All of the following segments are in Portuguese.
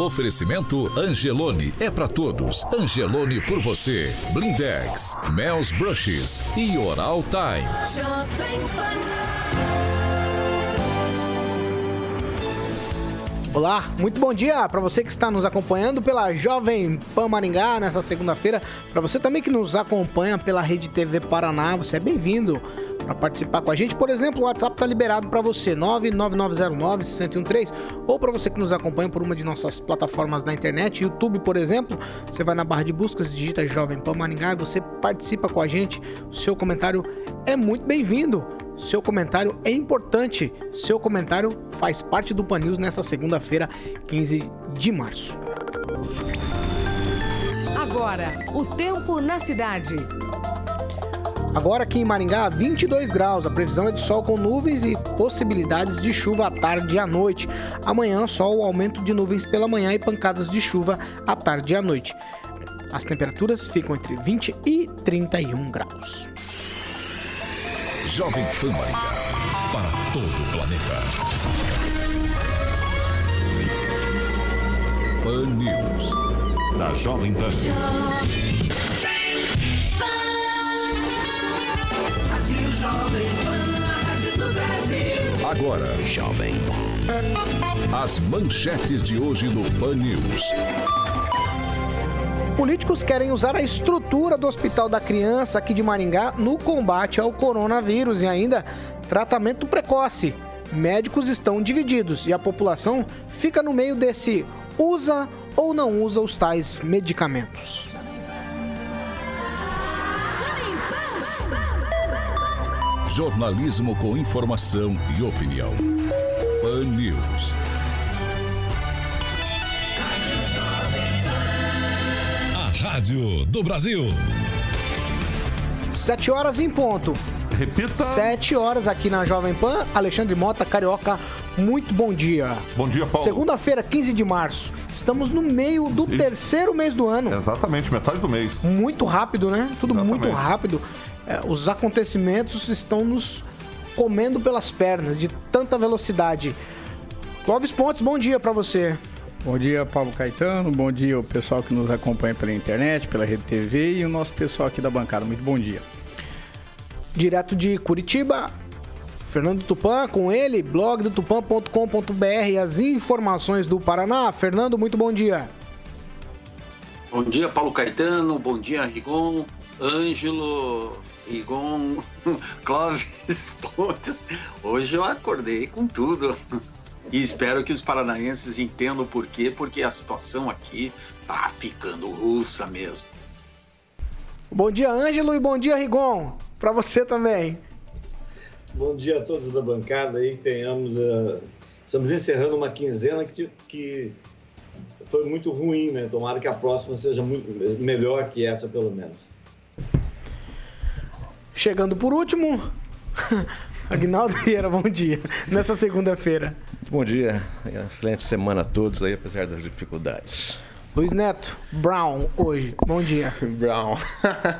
Oferecimento Angelone é para todos. Angelone por você. Blindex, Mel's Brushes e Oral Time. Olá, muito bom dia para você que está nos acompanhando pela Jovem Pan Maringá nessa segunda-feira. Para você também que nos acompanha pela Rede TV Paraná, você é bem-vindo para participar com a gente. Por exemplo, o WhatsApp está liberado para você, 99909-1013, ou para você que nos acompanha por uma de nossas plataformas na internet, YouTube, por exemplo, você vai na barra de buscas, digita Jovem Pan Maringá e você participa com a gente. O seu comentário é muito bem-vindo. Seu comentário é importante. Seu comentário faz parte do Pan News nessa segunda-feira, 15 de março. Agora, o tempo na cidade. Agora aqui em Maringá, 22 graus. A previsão é de sol com nuvens e possibilidades de chuva à tarde e à noite. Amanhã, sol, aumento de nuvens pela manhã e pancadas de chuva à tarde e à noite. As temperaturas ficam entre 20 e 31 graus. Jovem Pan Maringá. Para todo o planeta. Pan News. Da Jovem Pan. Agora, Jovem As manchetes de hoje no Pan News. Políticos querem usar a estrutura do Hospital da Criança aqui de Maringá no combate ao coronavírus e ainda tratamento precoce. Médicos estão divididos e a população fica no meio desse usa ou não usa os tais medicamentos. Jornalismo com informação e opinião. Pan News. Rádio do Brasil. Sete horas em ponto. Repita. Sete horas aqui na Jovem Pan. Alexandre Mota, Carioca, muito bom dia. Bom dia, Paulo. Segunda-feira, 15 de março. Estamos no meio do terceiro mês do ano. Exatamente, metade do mês. Muito rápido, né? Tudo Exatamente. muito rápido. É, os acontecimentos estão nos comendo pelas pernas de tanta velocidade. Clóvis Pontes, bom dia para você. Bom dia, Paulo Caetano. Bom dia, o pessoal que nos acompanha pela internet, pela Rede TV e o nosso pessoal aqui da bancada. Muito bom dia. Direto de Curitiba, Fernando Tupan, com ele, blog do tupan.com.br, as informações do Paraná. Fernando, muito bom dia. Bom dia, Paulo Caetano. Bom dia, Rigon, Ângelo, Rigon, Clóvis Pontes. Hoje eu acordei com tudo. E espero que os paranaenses entendam por quê, porque a situação aqui tá ficando russa mesmo. Bom dia, Ângelo, e bom dia, Rigon. Para você também. Bom dia a todos da bancada aí, tenhamos. Uh, estamos encerrando uma quinzena que, que foi muito ruim, né? Tomara que a próxima seja muito melhor que essa, pelo menos. Chegando por último, Agnaldo Vieira, bom dia. Nessa segunda-feira. Bom dia, excelente semana a todos aí, apesar das dificuldades. Luiz Neto, Brown, hoje. Bom dia. Brown.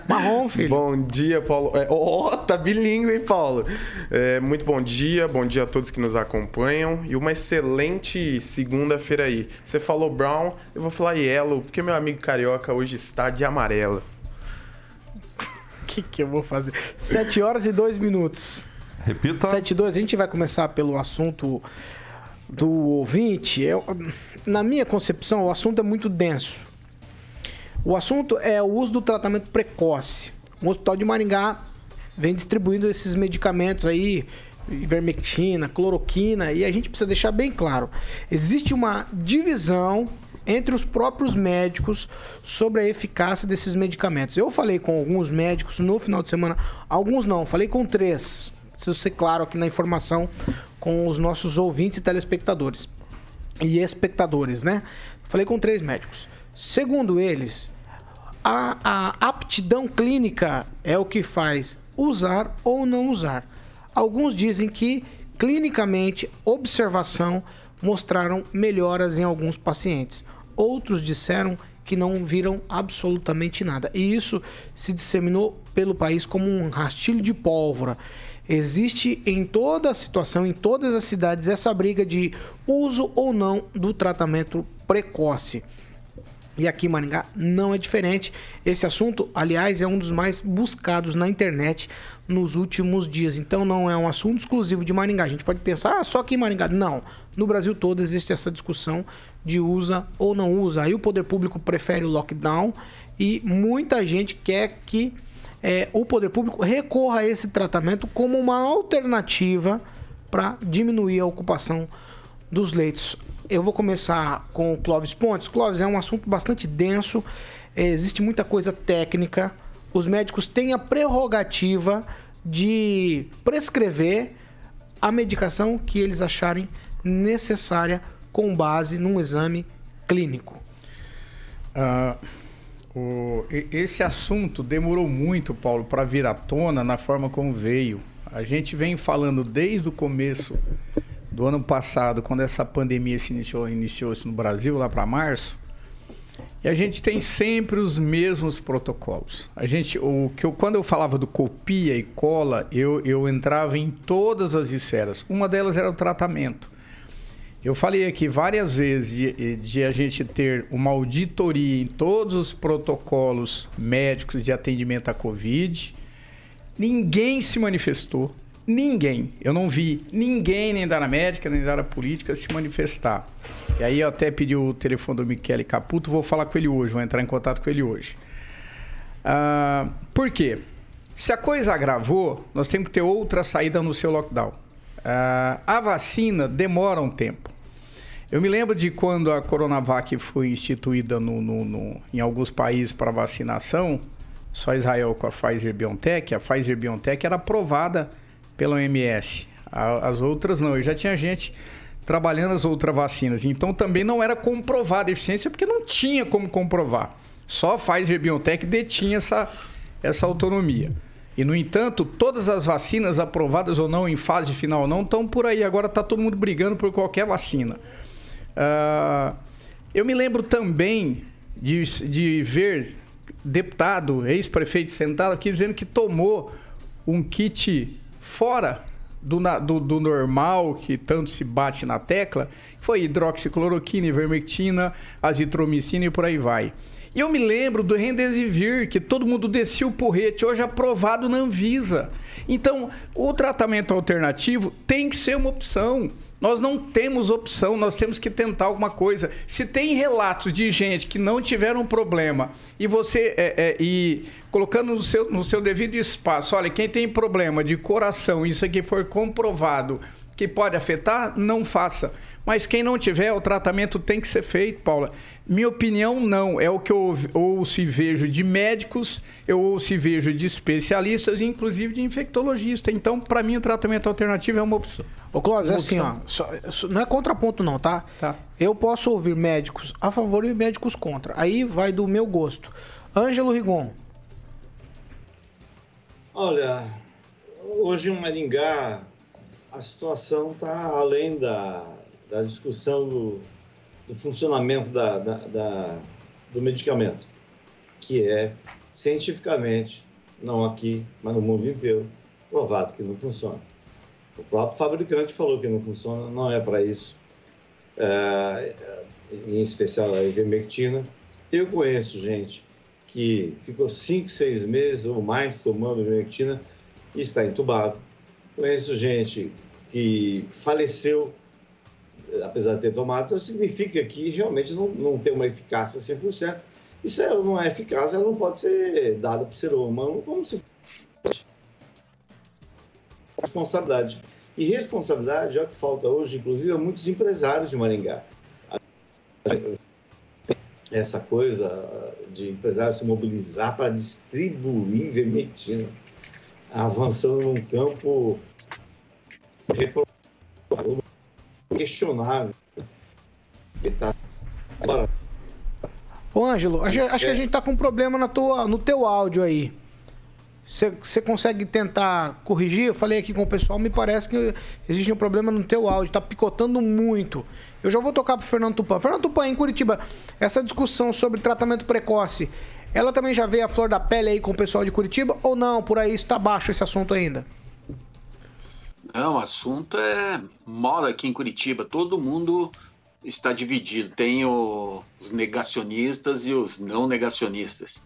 Marrom, filho. Bom dia, Paulo. É, oh, tá bilíngue, hein, Paulo? É, muito bom dia, bom dia a todos que nos acompanham e uma excelente segunda-feira aí. Você falou Brown, eu vou falar Yellow, porque meu amigo carioca hoje está de amarelo. O que, que eu vou fazer? Sete horas e dois minutos. Repita. Sete e dois. A gente vai começar pelo assunto do ouvinte, eu, na minha concepção, o assunto é muito denso. O assunto é o uso do tratamento precoce. O Hospital de Maringá vem distribuindo esses medicamentos aí, ivermectina, cloroquina, e a gente precisa deixar bem claro: existe uma divisão entre os próprios médicos sobre a eficácia desses medicamentos. Eu falei com alguns médicos no final de semana, alguns não, falei com três. Preciso ser claro aqui na informação com os nossos ouvintes e telespectadores e espectadores, né? Falei com três médicos. Segundo eles, a, a aptidão clínica é o que faz usar ou não usar. Alguns dizem que clinicamente, observação mostraram melhoras em alguns pacientes. Outros disseram que não viram absolutamente nada. E isso se disseminou pelo país como um rastilho de pólvora. Existe em toda a situação, em todas as cidades, essa briga de uso ou não do tratamento precoce. E aqui em Maringá não é diferente. Esse assunto, aliás, é um dos mais buscados na internet nos últimos dias. Então não é um assunto exclusivo de Maringá. A gente pode pensar ah, só aqui em Maringá. Não. No Brasil todo existe essa discussão de usa ou não usa. Aí o poder público prefere o lockdown e muita gente quer que é, o poder público recorra a esse tratamento como uma alternativa para diminuir a ocupação dos leitos eu vou começar com o Clóvis Pontes. Clóvis, é um assunto bastante denso, é, existe muita coisa técnica. Os médicos têm a prerrogativa de prescrever a medicação que eles acharem necessária com base num exame clínico. Uh, o, esse assunto demorou muito, Paulo, para vir à tona na forma como veio. A gente vem falando desde o começo do ano passado, quando essa pandemia se iniciou, iniciou-se no Brasil, lá para março, e a gente tem sempre os mesmos protocolos. A gente, o que eu, quando eu falava do copia e cola, eu, eu entrava em todas as esferas. Uma delas era o tratamento. Eu falei aqui várias vezes de, de, a gente ter uma auditoria em todos os protocolos médicos de atendimento à Covid. Ninguém se manifestou. Ninguém, eu não vi ninguém, nem da área médica, nem da área política, se manifestar. E aí eu até pedi o telefone do Michele Caputo, vou falar com ele hoje, vou entrar em contato com ele hoje. Ah, por quê? Se a coisa agravou, nós temos que ter outra saída no seu lockdown. Ah, a vacina demora um tempo. Eu me lembro de quando a Coronavac foi instituída no, no, no, em alguns países para vacinação, só Israel com a Pfizer BioNTech. A Pfizer BioNTech era aprovada pela OMS. As outras não. Eu já tinha gente trabalhando as outras vacinas. Então também não era comprovada a eficiência porque não tinha como comprovar. Só a Pfizer BioNTech detinha essa, essa autonomia. E, no entanto, todas as vacinas aprovadas ou não, em fase final ou não, estão por aí. Agora está todo mundo brigando por qualquer vacina. Uh, eu me lembro também de, de ver deputado, ex-prefeito sentado aqui dizendo que tomou um kit fora do, do, do, normal, que tanto se bate na tecla, foi hidroxicloroquina, ivermectina, azitromicina e por aí vai. E eu me lembro do Rendesivir, que todo mundo descia o porrete, hoje aprovado na Anvisa. Então, o tratamento alternativo tem que ser uma opção. Nós não temos opção, nós temos que tentar alguma coisa. Se tem relatos de gente que não tiveram problema e você é, é, e colocando no seu, no seu devido espaço, olha, quem tem problema de coração, isso aqui for comprovado que pode afetar, não faça. Mas quem não tiver, o tratamento tem que ser feito, Paula. Minha opinião, não. É o que eu ouço e vejo de médicos, eu ouço e vejo de especialistas, inclusive de infectologistas. Então, para mim, o tratamento alternativo é uma opção. Ô, Cláudio, é assim, ó, só, não é contraponto não, tá? Tá. Eu posso ouvir médicos a favor e médicos contra. Aí vai do meu gosto. Ângelo Rigon. Olha, hoje em Maringá a situação está além da, da discussão do, do funcionamento da, da, da, do medicamento, que é cientificamente, não aqui, mas no mundo inteiro, provado que não funciona. O próprio fabricante falou que não funciona, não é para isso, é, em especial a ivermectina. Eu conheço gente que ficou 5, 6 meses ou mais tomando ivermectina e está entubado Conheço gente que faleceu apesar de ter tomado, significa que realmente não, não tem uma eficácia 100%. Isso ela não é eficaz, ela não pode ser dada para o ser humano como se fosse responsabilidade. E responsabilidade é o que falta hoje, inclusive, a muitos empresários de Maringá. Essa coisa de empresário se mobilizar para distribuir vermectina, avançando num campo questionável. Tá Ô, Ângelo, acho, acho que a gente tá com um problema na tua, no teu áudio aí. Você consegue tentar corrigir? Eu falei aqui com o pessoal, me parece que existe um problema no teu áudio, tá picotando muito. Eu já vou tocar pro Fernando Tupan. Fernando Tupan, em Curitiba, essa discussão sobre tratamento precoce, ela também já veio a flor da pele aí com o pessoal de Curitiba ou não? Por aí está baixo esse assunto ainda? Não, o assunto é moda aqui em Curitiba. Todo mundo está dividido. Tem os negacionistas e os não negacionistas.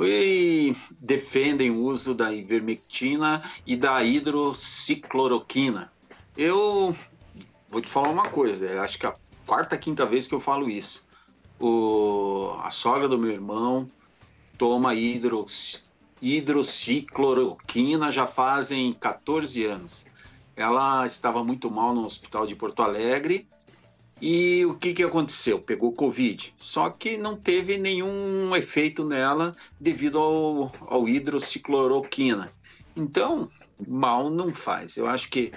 E defendem o uso da ivermectina e da hidrocicloroquina. Eu vou te falar uma coisa, acho que é a quarta, quinta vez que eu falo isso. O, a sogra do meu irmão toma hidro, hidrocicloroquina já fazem 14 anos. Ela estava muito mal no hospital de Porto Alegre e o que, que aconteceu? Pegou Covid. Só que não teve nenhum efeito nela devido ao, ao hidrocicloroquina. Então, mal não faz. Eu acho que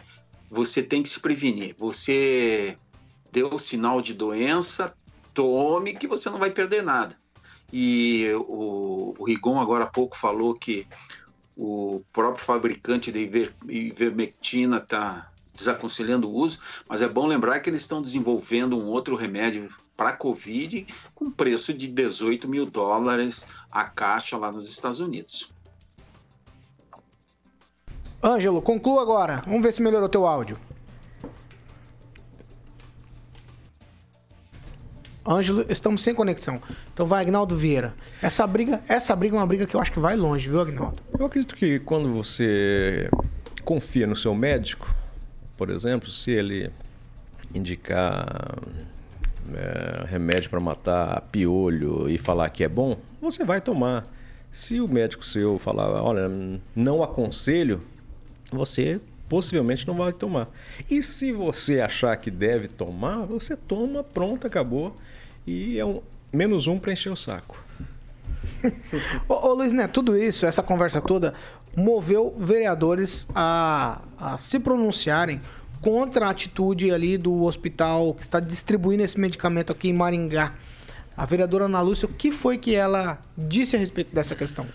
você tem que se prevenir. Você deu sinal de doença, tome que você não vai perder nada. E o, o Rigon agora há pouco falou que o próprio fabricante de iver, ivermectina está desaconselhando o uso, mas é bom lembrar que eles estão desenvolvendo um outro remédio para Covid com preço de 18 mil dólares a caixa lá nos Estados Unidos. Ângelo, conclua agora. Vamos ver se melhorou teu áudio. Ângelo, estamos sem conexão. Então vai, Agnaldo Vieira. Essa briga, essa briga é uma briga que eu acho que vai longe, viu, Agnaldo? Eu acredito que quando você confia no seu médico, por exemplo, se ele indicar é, remédio para matar piolho e falar que é bom, você vai tomar. Se o médico seu falar, olha, não aconselho, você possivelmente não vai tomar. E se você achar que deve tomar, você toma, pronto, acabou. E é um menos um para encher o saco. ô, ô Luiz, né, tudo isso, essa conversa toda, moveu vereadores a, a se pronunciarem contra a atitude ali do hospital que está distribuindo esse medicamento aqui em Maringá. A vereadora Ana Lúcia, o que foi que ela disse a respeito dessa questão?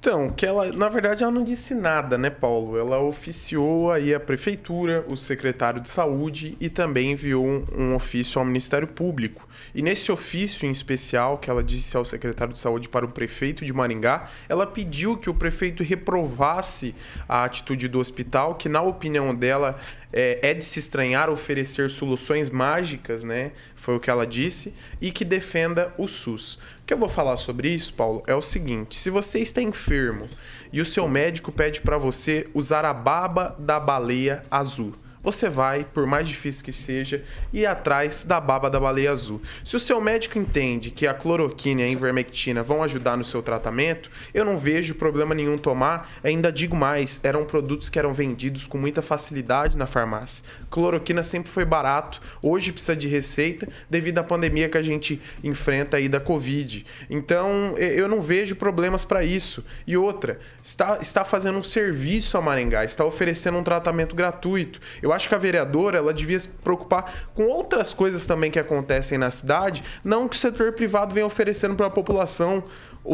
Então, que ela, na verdade, ela não disse nada, né, Paulo? Ela oficiou aí a prefeitura, o secretário de saúde e também enviou um, um, ofício ao Ministério Público. E nesse ofício em especial, que ela disse ao secretário de saúde para o prefeito de Maringá, ela pediu que o prefeito reprovasse a atitude do hospital, que na opinião dela é, é, de se estranhar oferecer soluções mágicas, né? Foi o que ela disse, e que defenda o SUS. Que eu vou falar sobre isso, Paulo, é o seguinte: se você está enfermo e o seu médico pede para você usar a baba da baleia azul você vai, por mais difícil que seja, ir atrás da baba da baleia azul. Se o seu médico entende que a cloroquina e a invermectina vão ajudar no seu tratamento, eu não vejo problema nenhum tomar. Ainda digo mais, eram produtos que eram vendidos com muita facilidade na farmácia. Cloroquina sempre foi barato, hoje precisa de receita devido à pandemia que a gente enfrenta aí da Covid. Então, eu não vejo problemas para isso. E outra, está, está fazendo um serviço a Maringá, está oferecendo um tratamento gratuito. Eu eu acho que a vereadora ela devia se preocupar com outras coisas também que acontecem na cidade, não que o setor privado venha oferecendo para a população.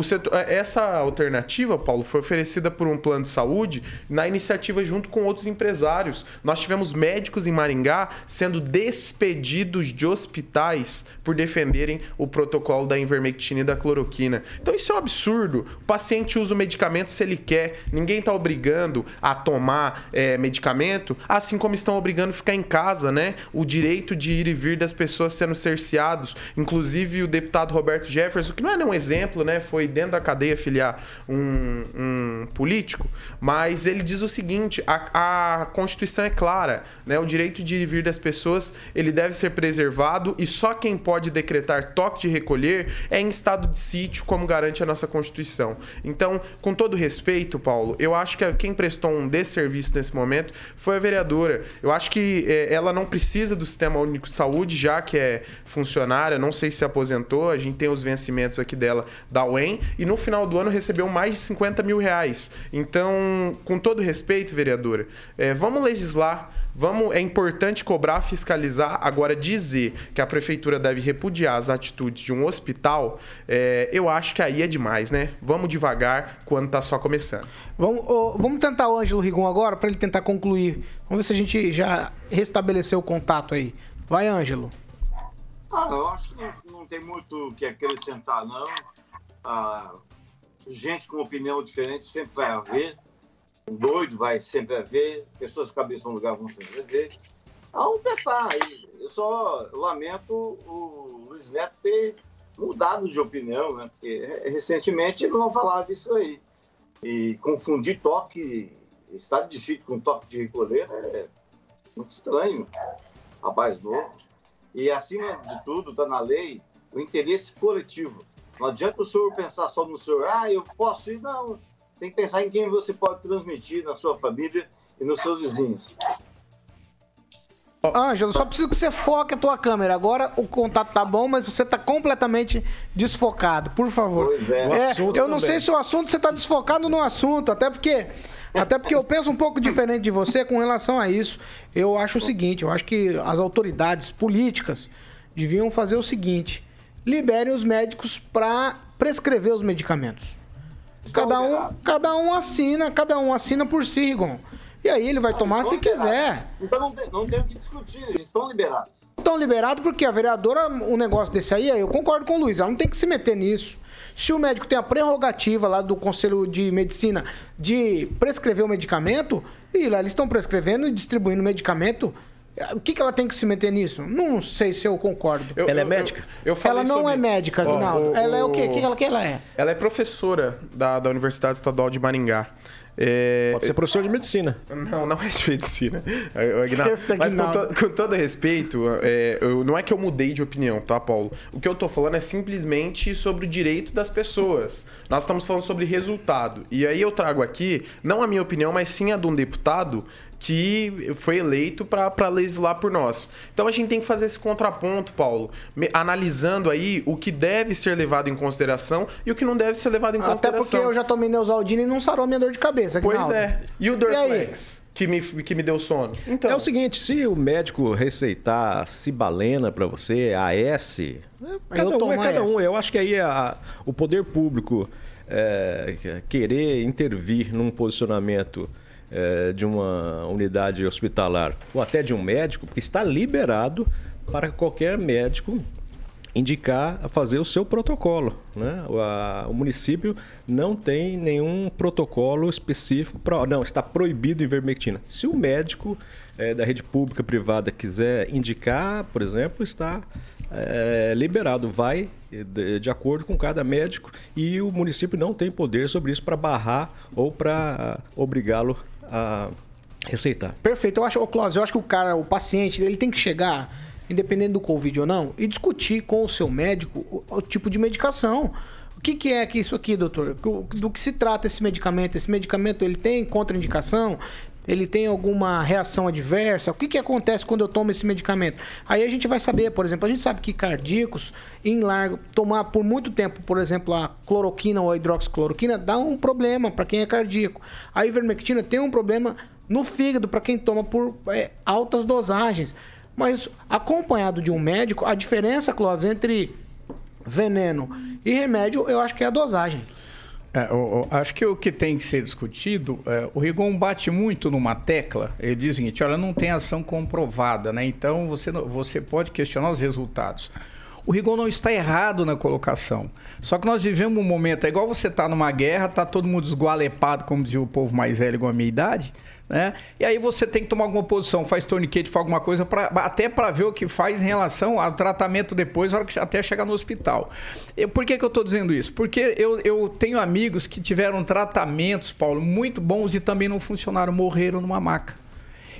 Setor, é, essa alternativa, Paulo, foi oferecida por um plano de saúde na iniciativa junto com outros empresários. Nós tivemos médicos em Maringá sendo despedidos de hospitais por defenderem o protocolo da invermectina e da cloroquina. Então isso é um absurdo. O paciente usa o medicamento se ele quer. Ninguém está obrigando a tomar é, medicamento, assim como estão obrigando a ficar em casa, né? O direito de ir e vir das pessoas sendo cerceados. Inclusive o deputado Roberto Jefferson, que não é nenhum exemplo, né? Foi foi dentro da cadeia filiar um, um político, mas ele diz o seguinte: a, a Constituição é clara, né? O direito de ir vir das pessoas ele deve ser preservado e só quem pode decretar toque de recolher é em estado de sítio, como garante a nossa Constituição. Então, com todo respeito, Paulo, eu acho que quem prestou um desserviço nesse momento foi a vereadora. Eu acho que é, ela não precisa do Sistema Único de Saúde, já que é funcionária, não sei se aposentou, a gente tem os vencimentos aqui dela da UEM, e no final do ano recebeu mais de 50 mil reais. Então, com todo respeito, vereadora, é, vamos legislar, vamos, é importante cobrar, fiscalizar. Agora, dizer que a prefeitura deve repudiar as atitudes de um hospital, é, eu acho que aí é demais, né? Vamos devagar quando tá só começando. Vamos, oh, vamos tentar o Ângelo Rigon agora, para ele tentar concluir. Vamos ver se a gente já restabeleceu o contato aí. Vai, Ângelo. Ah, eu acho que não, não tem muito o que acrescentar, não. Ah, gente com opinião diferente sempre vai haver. Um doido vai sempre haver. Pessoas com cabeça no lugar vão sempre haver. Vamos testar aí. Eu só lamento o Luiz Neto ter mudado de opinião, né? Porque recentemente ele não falava isso aí. E confundir toque, estado de sítio com toque de recolher é muito estranho. Rapaz novo. E acima de tudo, está na lei o interesse coletivo. Não adianta o senhor pensar só no senhor, ah, eu posso ir, não. Tem que pensar em quem você pode transmitir na sua família e nos seus vizinhos. Ângelo, só preciso que você foque a tua câmera. Agora o contato tá bom, mas você tá completamente desfocado, por favor. Pois é. É, eu não sei se o assunto você tá desfocado no assunto, até porque até porque eu penso um pouco diferente de você com relação a isso. Eu acho o seguinte, eu acho que as autoridades políticas deviam fazer o seguinte: liberem os médicos para prescrever os medicamentos. Cada um, cada um assina, cada um assina por si, Rigon. E aí ele vai tomar se quiser. Então não tem, não tem o que discutir, eles estão liberados. Estão liberados porque a vereadora, um negócio desse aí, eu concordo com o Luiz, ela não tem que se meter nisso. Se o médico tem a prerrogativa lá do Conselho de Medicina de prescrever o medicamento, e lá eles estão prescrevendo e distribuindo medicamento, o que, que ela tem que se meter nisso? Não sei se eu concordo. Eu, ela é médica? Eu, eu ela não sobre... é médica, Aguinaldo. ela é o quê? O que ela, que ela é? Ela é professora da, da Universidade Estadual de Maringá. É... Pode ser professor de medicina. Não, não é de medicina. Mas com, to, com, todo respeito, é, eu, não é que eu mudei de opinião, tá, Paulo? O que eu tô falando é simplesmente sobre o direito das pessoas. Nós estamos falando sobre resultado. E aí eu trago aqui, não a minha opinião, mas sim a de um deputado que foi eleito para legislar por nós. Então a gente tem que fazer esse contraponto, Paulo, analisando aí o que deve ser levado em consideração e o que não deve ser levado em Até consideração. Até porque eu já tomei Neusaldina e não sarou a minha dor de cabeça. Pois é. E o Dorflex? que me, que me deu sono. Então. É o seguinte, se o médico receitar cibalena para você, AS, cada um é cada um. Eu acho que aí a, o poder público é, querer intervir num posicionamento é, de uma unidade hospitalar ou até de um médico, porque está liberado para qualquer médico indicar a fazer o seu protocolo. Né? O, a, o, município não tem nenhum protocolo específico para. Não, está proibido ivermectina. Se o médico é, da rede pública privada quiser indicar, por exemplo, está é, liberado. Vai de, de, acordo com cada médico e o município não tem poder sobre isso para barrar ou para obrigá-lo a receitar. Perfeito. Eu acho, ô Cláudio, eu acho que o cara, o paciente, ele tem que chegar, independente do Covid ou não, e discutir com o seu médico o, o tipo de medicação. O que, que, é que isso aqui, doutor? Do, do que se trata esse medicamento? Esse medicamento ele tem contraindicação? Ele tem alguma reação adversa? O que, que acontece quando eu tomo esse medicamento? Aí a gente vai saber, por exemplo, a gente sabe que cardíacos, em largo, tomar por muito tempo, por exemplo, a cloroquina ou a hidroxicloroquina, dá um problema para quem é cardíaco. A ivermectina tem um problema no fígado para quem toma por é, altas dosagens. Mas acompanhado de um médico, a diferença, Clóvis, entre veneno e remédio, eu acho que é a dosagem. É, eu, eu, acho que o que tem que ser discutido, é, o Rigon bate muito numa tecla, ele diz o seguinte, olha, não tem ação comprovada, né? Então você, você pode questionar os resultados. O Rigon não está errado na colocação. Só que nós vivemos um momento, é igual você tá numa guerra, tá todo mundo esgualepado, como dizia o povo mais velho igual a minha idade, né? E aí você tem que tomar alguma posição, faz torniquete, faz alguma coisa, pra, até para ver o que faz em relação ao tratamento depois, até chegar no hospital. Eu, por que, que eu estou dizendo isso? Porque eu, eu tenho amigos que tiveram tratamentos, Paulo, muito bons e também não funcionaram, morreram numa maca.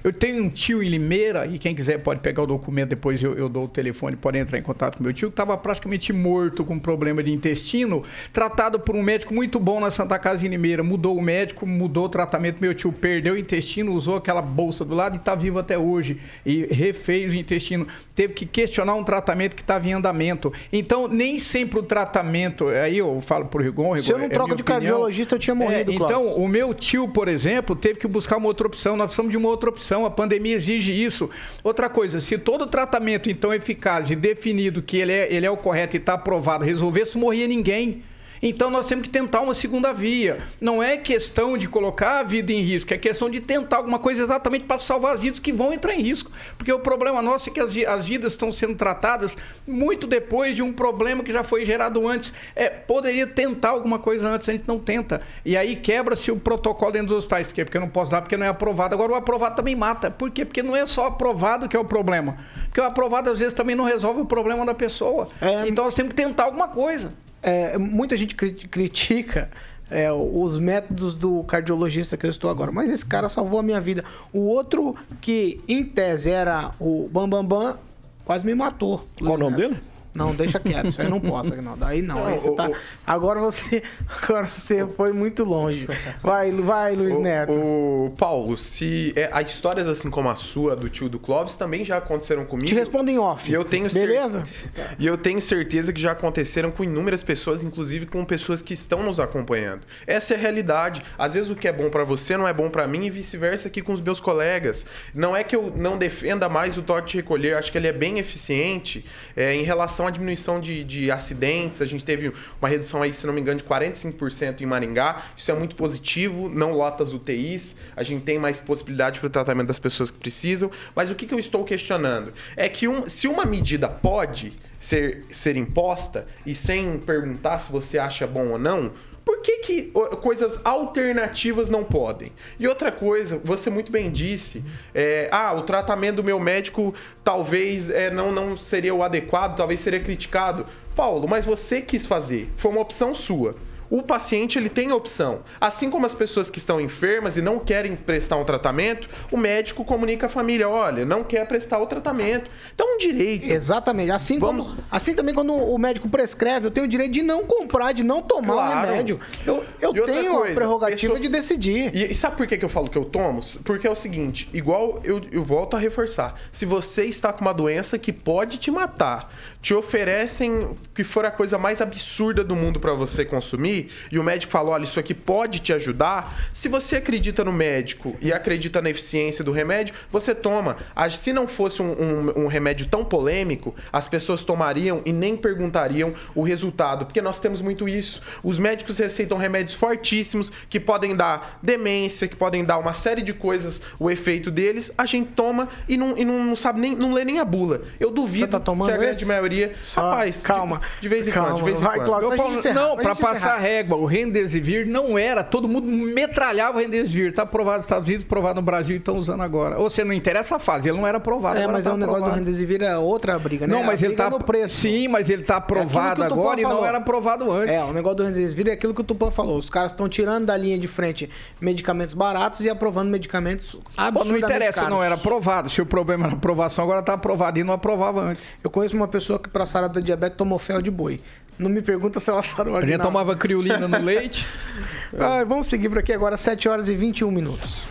Eu tenho um tio em Limeira, e quem quiser pode pegar o documento, depois eu, eu dou o telefone, pode entrar em contato com meu tio, que estava praticamente morto com problema de intestino, tratado por um médico muito bom na Santa Casa em Limeira. Mudou o médico, mudou o tratamento. Meu tio perdeu o intestino, usou aquela bolsa do lado e está vivo até hoje. E refez o intestino. Teve que questionar um tratamento que estava em andamento. Então, nem sempre o tratamento. Aí eu falo por Rigon. Rigon Se eu não é troco de opinião. cardiologista, eu tinha morrido, É, então, o meu tio, por exemplo, teve que buscar uma outra opção. Nós precisamos de uma outra opção. A pandemia exige isso. Outra coisa, se todo tratamento, então, eficaz e definido que ele é, ele é o correto e está aprovado, resolvesse, morria ninguém. Então nós temos que tentar uma segunda via. Não é questão de colocar a vida em risco, é questão de tentar alguma coisa exatamente para salvar as vidas que vão entrar em risco. Porque o problema nosso é que as, as vidas estão sendo tratadas muito depois de um problema que já foi gerado antes. É, poderia tentar alguma coisa antes, a gente não tenta. E aí quebra-se o protocolo dentro dos hospitais. Por quê? Porque eu não posso dar, porque não é aprovado. Agora o aprovado também mata. Por quê? Porque não é só aprovado que é o problema. Porque o aprovado às vezes também não resolve o problema da pessoa. É. Então nós temos que tentar alguma coisa. É, muita gente cri- critica é, os métodos do cardiologista que eu estou agora, mas esse cara salvou a minha vida. O outro, que em tese era o Bambambam, Bam Bam, quase me matou. Qual o nome dele? Não, deixa quieto, isso aí não posso, Agnaldo. Aí não, aí Não, você o- tá. o- Agora você. Agora você foi muito longe. Vai, vai, Luiz O- Neto. O, Paulo, se é, há histórias assim como a sua, do tio do Clóvis, também já aconteceram comigo. Te respondo em off. E eu tenho cer- Beleza? E eu tenho certeza que já aconteceram com inúmeras pessoas, inclusive com pessoas que estão nos acompanhando. Essa é a realidade. Às vezes o que é bom pra você não é bom pra mim e vice-versa aqui com os meus colegas. Não é que eu não defenda mais o toque de recolher, acho que ele é bem eficiente é, em relação à diminuição de, de acidentes. A gente teve uma redução aí, se não me engano, de 45% em Maringá. Isso é muito positivo, não lota as UTIs. A gente tem mais possibilidade para o tratamento das pessoas que precisam. Mas o que, que eu estou questionando? É que um- se uma medida pode ser, ser imposta e sem perguntar se você acha bom ou não, por que, que coisas alternativas não podem? E outra coisa, você muito bem disse, é, ah, o tratamento do meu médico talvez é, não, não seria o adequado, talvez seria criticado. Paulo, mas você quis fazer, foi uma opção sua. O paciente ele tem a opção. Assim como as pessoas que estão enfermas e não querem prestar um tratamento, o médico comunica à família: olha, não quer prestar o tratamento. Então, um direito. Exatamente. Assim, Vamos- como, assim também quando o médico prescreve, eu tenho o direito de não comprar, de não tomar o Claro. remédio. Eu, eu tenho a coisa, prerrogativa pessoa- de decidir. E, e sabe por que, que eu falo que eu tomo? Porque é o seguinte, igual eu, eu volto a reforçar. Se você está com uma doença que pode te matar, te oferecem que for a coisa mais absurda do mundo para você consumir, e o médico fala, olha, isso aqui pode te ajudar, se você acredita no médico e acredita na eficiência do remédio, você toma. Ah, Se não fosse um, um- um remédio tão polêmico, as pessoas tomariam e nem perguntariam o resultado, porque nós temos muito isso. Os médicos receitam remédios fortíssimos que podem dar demência, que podem dar uma série de coisas, o efeito deles, a gente toma e não, e não, sabe nem, não lê nem a bula. Eu duvido tá tomando que a grande esse? maioria. Só- Rapaz, de- calma. De, vez em Calma, quando, de vez em vai, quando. Encerrar, não, gente passar. Régua, o Remdesivir não era, todo mundo metralhava o Remdesivir, tá aprovado nos Estados Unidos, aprovado no Brasil e estão usando agora. Ou seja, não interessa a fase, ele não era aprovado. É, mas tá é um negócio do aprovado. Remdesivir é outra briga, né? Não, mas ele briga tá no preço. Sim, mas ele tá aprovado É aquilo que o Tupã agora e não falou. era aprovado antes. É, o negócio do Remdesivir é aquilo que o Tupã falou. Os caras estão tirando da linha de frente medicamentos baratos e aprovando medicamentos Pô, absurdamente não interessa, caros. não era aprovado. Se o problema era aprovação, agora tá aprovado e não aprovava antes. Eu conheço uma pessoa que, pra sarar da diabetes, tomou fel de boi. Não me pergunta se ela sarou A gente tomava criolina no leite. Ai, vamos seguir por aqui agora, 7 horas e 21 minutos.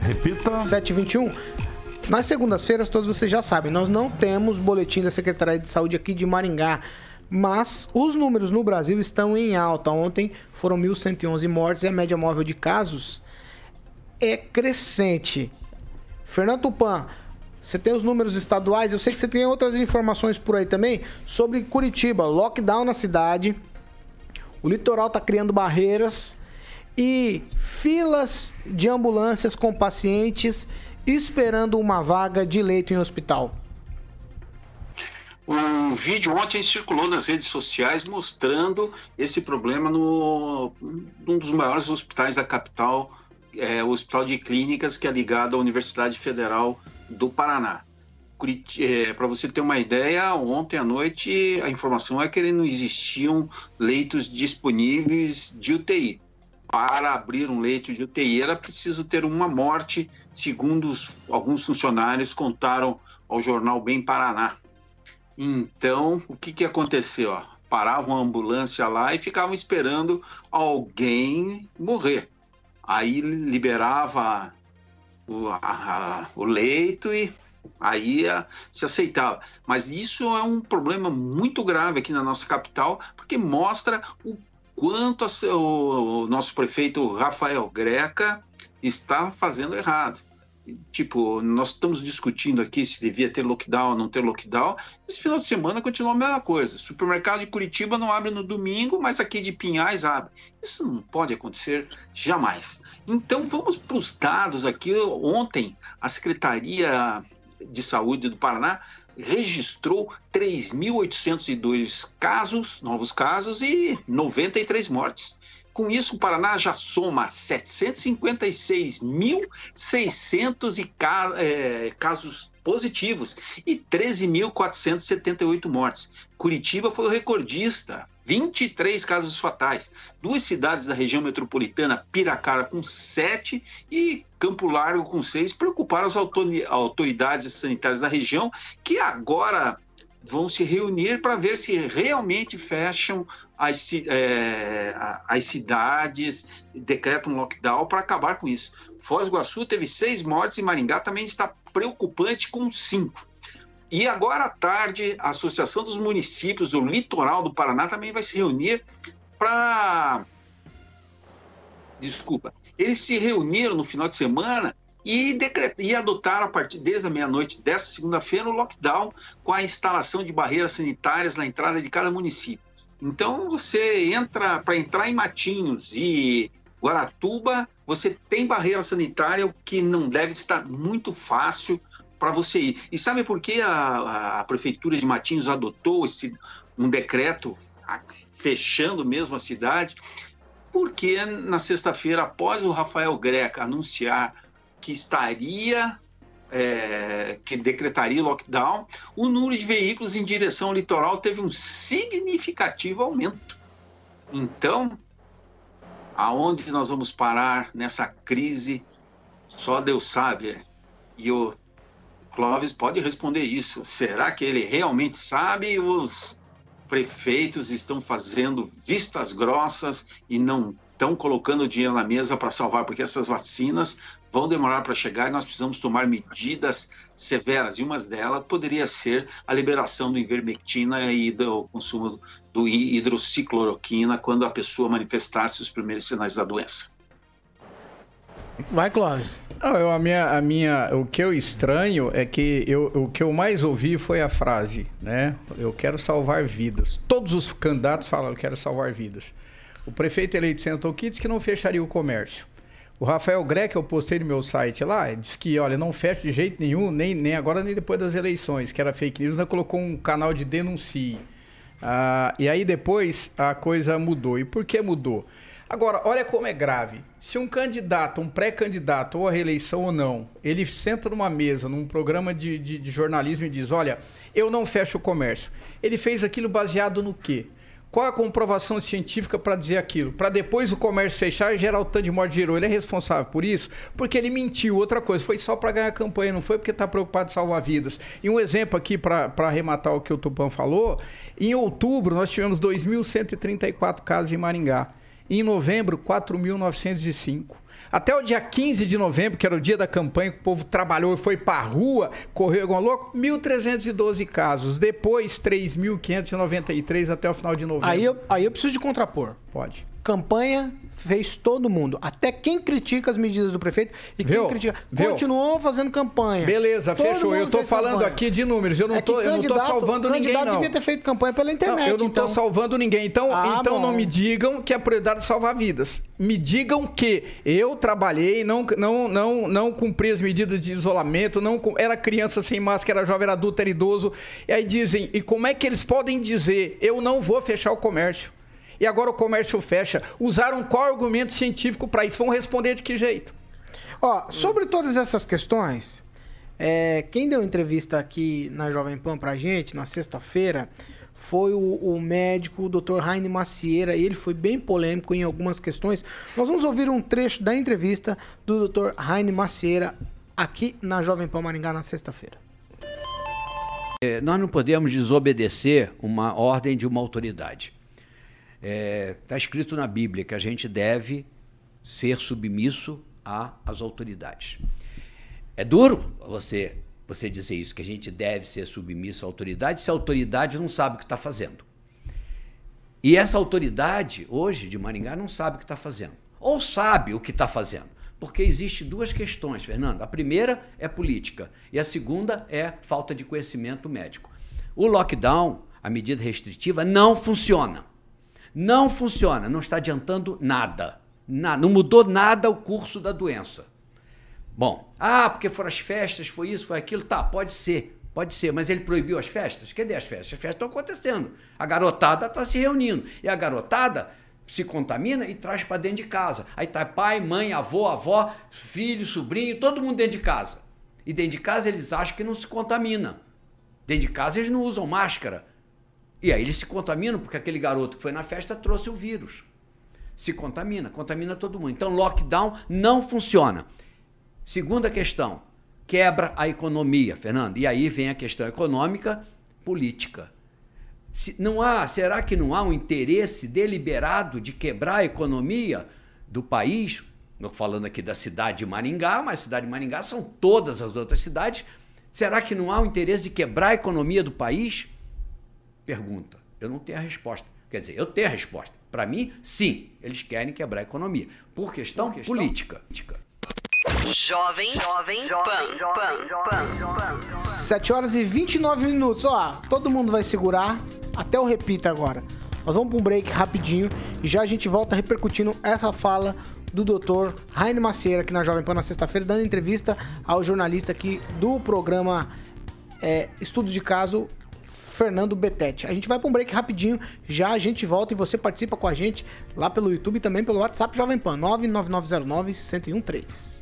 Repita. 7 e 21 Nas segundas-feiras, todos vocês já sabem, nós não temos boletim da Secretaria de Saúde aqui de Maringá. Mas os números no Brasil estão em alta. Ontem foram 1.111 mortes e a média móvel de casos é crescente. Fernando Tupan, você tem os números estaduais, eu sei que você tem outras informações por aí também sobre Curitiba, lockdown na cidade, o litoral está criando barreiras e filas de ambulâncias com pacientes esperando uma vaga de leito em hospital. Um vídeo ontem circulou nas redes sociais mostrando esse problema no num dos maiores hospitais da capital, é, o Hospital de Clínicas, que é ligado à Universidade Federal do Paraná. É, Para você ter uma ideia, ontem à noite a informação é que não existiam leitos disponíveis de UTI. Para abrir um leito de UTI era preciso ter uma morte, segundo alguns funcionários contaram ao jornal Bem Paraná. Então, o que, que aconteceu? Ó? Paravam a ambulância lá e ficavam esperando alguém morrer. Aí liberava o, a, o leito e aí se aceitava. Mas isso é um problema muito grave aqui na nossa capital, porque mostra o quanto a, o, o nosso prefeito Rafael Greca está fazendo errado tipo, nós estamos discutindo aqui se devia ter lockdown ou não ter lockdown. Esse final de semana continua a mesma coisa. Supermercado de Curitiba não abre no domingo, mas aqui de Pinhais abre. Isso não pode acontecer jamais. Então vamos para os dados aqui. Ontem, a Secretaria de Saúde do Paraná registrou 3.802 casos, novos casos, e 93 mortes. Com isso, o Paraná já soma 756.600 é, casos positivos e 13.478 mortes. Curitiba foi o recordista, 23 casos fatais. Duas cidades da região metropolitana, Piracara com 7 e Campo Largo com 6, preocuparam as autoridades sanitárias da região, que agora vão se reunir para ver se realmente fecham as, é, as cidades, decretam lockdown para acabar com isso. Foz do Iguaçu teve seis mortes e Maringá também está preocupante com cinco. E agora à tarde, a Associação dos Municípios do Litoral do Paraná também vai se reunir para. Desculpa. Eles se reuniram no final de semana e, decret... e adotaram, a partir desde a meia-noite desta segunda-feira, o lockdown com a instalação de barreiras sanitárias na entrada de cada município. Então, você entra, para entrar em Matinhos e Guaratuba, você tem barreira sanitária, o que não deve estar muito fácil para você ir. E sabe por que a, a Prefeitura de Matinhos adotou esse, um decreto fechando mesmo a cidade? Porque na sexta-feira, após o Rafael Greca anunciar que estaria é, que decretaria lockdown, o número de veículos em direção ao litoral teve um significativo aumento. Então, aonde nós vamos parar nessa crise, só Deus sabe. E o Clóvis pode responder isso. Será que ele realmente sabe? Os prefeitos estão fazendo vistas grossas e não estão colocando dinheiro na mesa para salvar, porque essas vacinas vão demorar para chegar e nós precisamos tomar medidas severas. E uma delas poderia ser a liberação do ivermectina e do consumo do hidrocicloroquina quando a pessoa manifestasse os primeiros sinais da doença. Vai, Clóvis. Não, eu, a minha, a minha, o que eu estranho é que eu, o que eu mais ouvi foi a frase, né? Eu quero salvar vidas. Todos os candidatos falam, eu quero salvar vidas. O prefeito eleito sentou aqui disse que não fecharia o comércio. O Rafael Greco, eu postei no meu site lá, disse que, olha, não fecha de jeito nenhum, nem, nem agora nem depois das eleições, que era fake news, ainda colocou um canal de denuncie. Ah, e aí depois a coisa mudou. E por que mudou? Agora, olha como é grave. Se um candidato, um pré-candidato, ou a reeleição ou não, ele senta numa mesa, num programa de, de, de jornalismo e diz: Olha, eu não fecho o comércio. Ele fez aquilo baseado no quê? Qual a comprovação científica para dizer aquilo? Para depois o comércio fechar e gerar o tanto de morte gerou. Ele é responsável por isso? Porque ele mentiu. Outra coisa, foi só para ganhar campanha, não foi porque está preocupado em salvar vidas. E um exemplo aqui para arrematar o que o Tupã falou: em outubro nós tivemos 2.134 casos em Maringá. Em novembro, 4.905. Até o dia 15 de novembro, que era o dia da campanha, que o povo trabalhou e foi para rua, correu igual louco, 1.312 casos. Depois, 3.593 até o final de novembro. Aí eu, aí eu preciso de contrapor. Pode. Campanha fez todo mundo. Até quem critica as medidas do prefeito e quem Viu? critica. Viu? Continuou fazendo campanha. Beleza, Todo fechou. Eu fez falando campanha. aqui de números. Eu não, É candidato- salvando ninguém, candidato não. devia ter feito campanha pela internet. Não, eu não então. tô salvando ninguém. Então, Ah, então não me digam que a prioridade é salvar vidas. Me digam que eu trabalhei, não, não, não, não cumpri as medidas de isolamento, não era criança sem máscara, era jovem, era adulto, era idoso. E aí dizem, e como é que eles podem dizer, eu não vou fechar o comércio? E agora o comércio fecha. Usaram qual argumento científico para isso? Vão responder de que jeito? Ó, sobre todas essas questões, é, quem deu entrevista aqui na Jovem Pan pra gente, na sexta-feira, foi o, o médico, o Dr. Raine Macieira, e ele foi bem polêmico em algumas questões. Nós vamos ouvir um trecho da entrevista do Dr. Raine Macieira aqui na Jovem Pan Maringá na sexta-feira. É, nós não podemos desobedecer uma ordem de uma autoridade. Está escrito na Bíblia que a gente deve ser submisso às autoridades. É duro você, você dizer isso, que a gente deve ser submisso à autoridade, se a autoridade não sabe o que está fazendo. E essa autoridade, hoje, de Maringá, não sabe o que está fazendo. Ou sabe o que está fazendo. Porque existe duas questões, Fernando. A primeira é política e a segunda é falta de conhecimento médico. O lockdown, a medida restritiva, não funciona. Não funciona, não está adiantando nada. Na- não mudou nada o curso da doença. Bom, ah, porque foram as festas, foi isso, foi aquilo. Tá, pode ser, pode ser, mas ele proibiu as festas? Cadê as festas? As festas estão acontecendo. A garotada está se reunindo. E a garotada se contamina e traz para dentro de casa. Aí tá pai, mãe, avô, avó, filho, sobrinho, todo mundo dentro de casa. E dentro de casa eles acham que não se contamina. Dentro de casa eles não usam máscara. E aí eles se contaminam porque aquele garoto que foi na festa trouxe o vírus. Se contamina, contamina todo mundo. Então, lockdown não funciona. Segunda questão, quebra a economia, Fernando. E aí vem a questão econômica, política. Se, não há, será que não há um interesse deliberado de quebrar a economia do país? Estou falando aqui da cidade de Maringá, mas a cidade de Maringá são todas as outras cidades. Será que não há um interesse de quebrar a economia do país? Pergunta. Eu não tenho a resposta. Quer dizer, eu tenho a resposta. Para mim, sim, eles querem quebrar a economia. Por questão, política. Jovem, jovem, pan, pan, pan, 7 horas e 29 minutos. Ó, todo mundo vai segurar. Até o repita agora. Nós vamos para um break rapidinho e já a gente volta repercutindo essa fala do Dr. Raine Macieira aqui na Jovem Pan na sexta-feira, dando entrevista ao jornalista aqui do programa é, Estudo de Caso, Fernando Betete. A gente vai para um break rapidinho, já a gente volta e você participa com a gente lá pelo YouTube e também pelo WhatsApp Jovem Pan 99909-1013.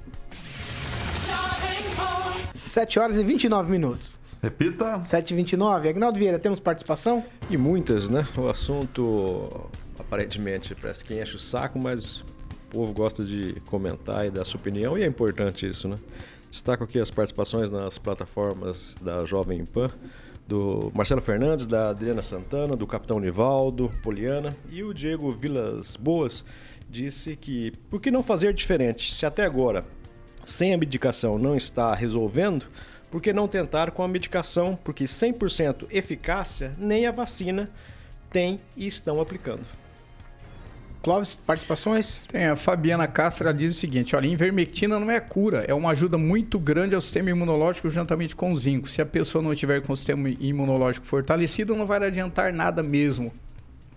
7 horas e 29 minutos. Repita. 7 e 29 Agnaldo Vieira, temos participação? E muitas, né? O assunto aparentemente parece que enche o saco, mas o povo gosta de comentar e dar sua opinião e é importante isso, né? Destaco aqui as participações nas plataformas da Jovem Pan, do Marcelo Fernandes, da Adriana Santana, do Capitão Nivaldo, Poliana e o Diego Vilas Boas disse que por que não fazer diferente? Se até agora sem a medicação não está resolvendo, por que não tentar com a medicação? Porque 100% eficácia nem a vacina tem e estão aplicando. Clóvis, participações? Tem, a Fabiana Castro ela diz o seguinte: olha, invermectina não é cura, é uma ajuda muito grande ao sistema imunológico juntamente com o zinco. Se a pessoa não estiver com o sistema imunológico fortalecido, não vai adiantar nada mesmo.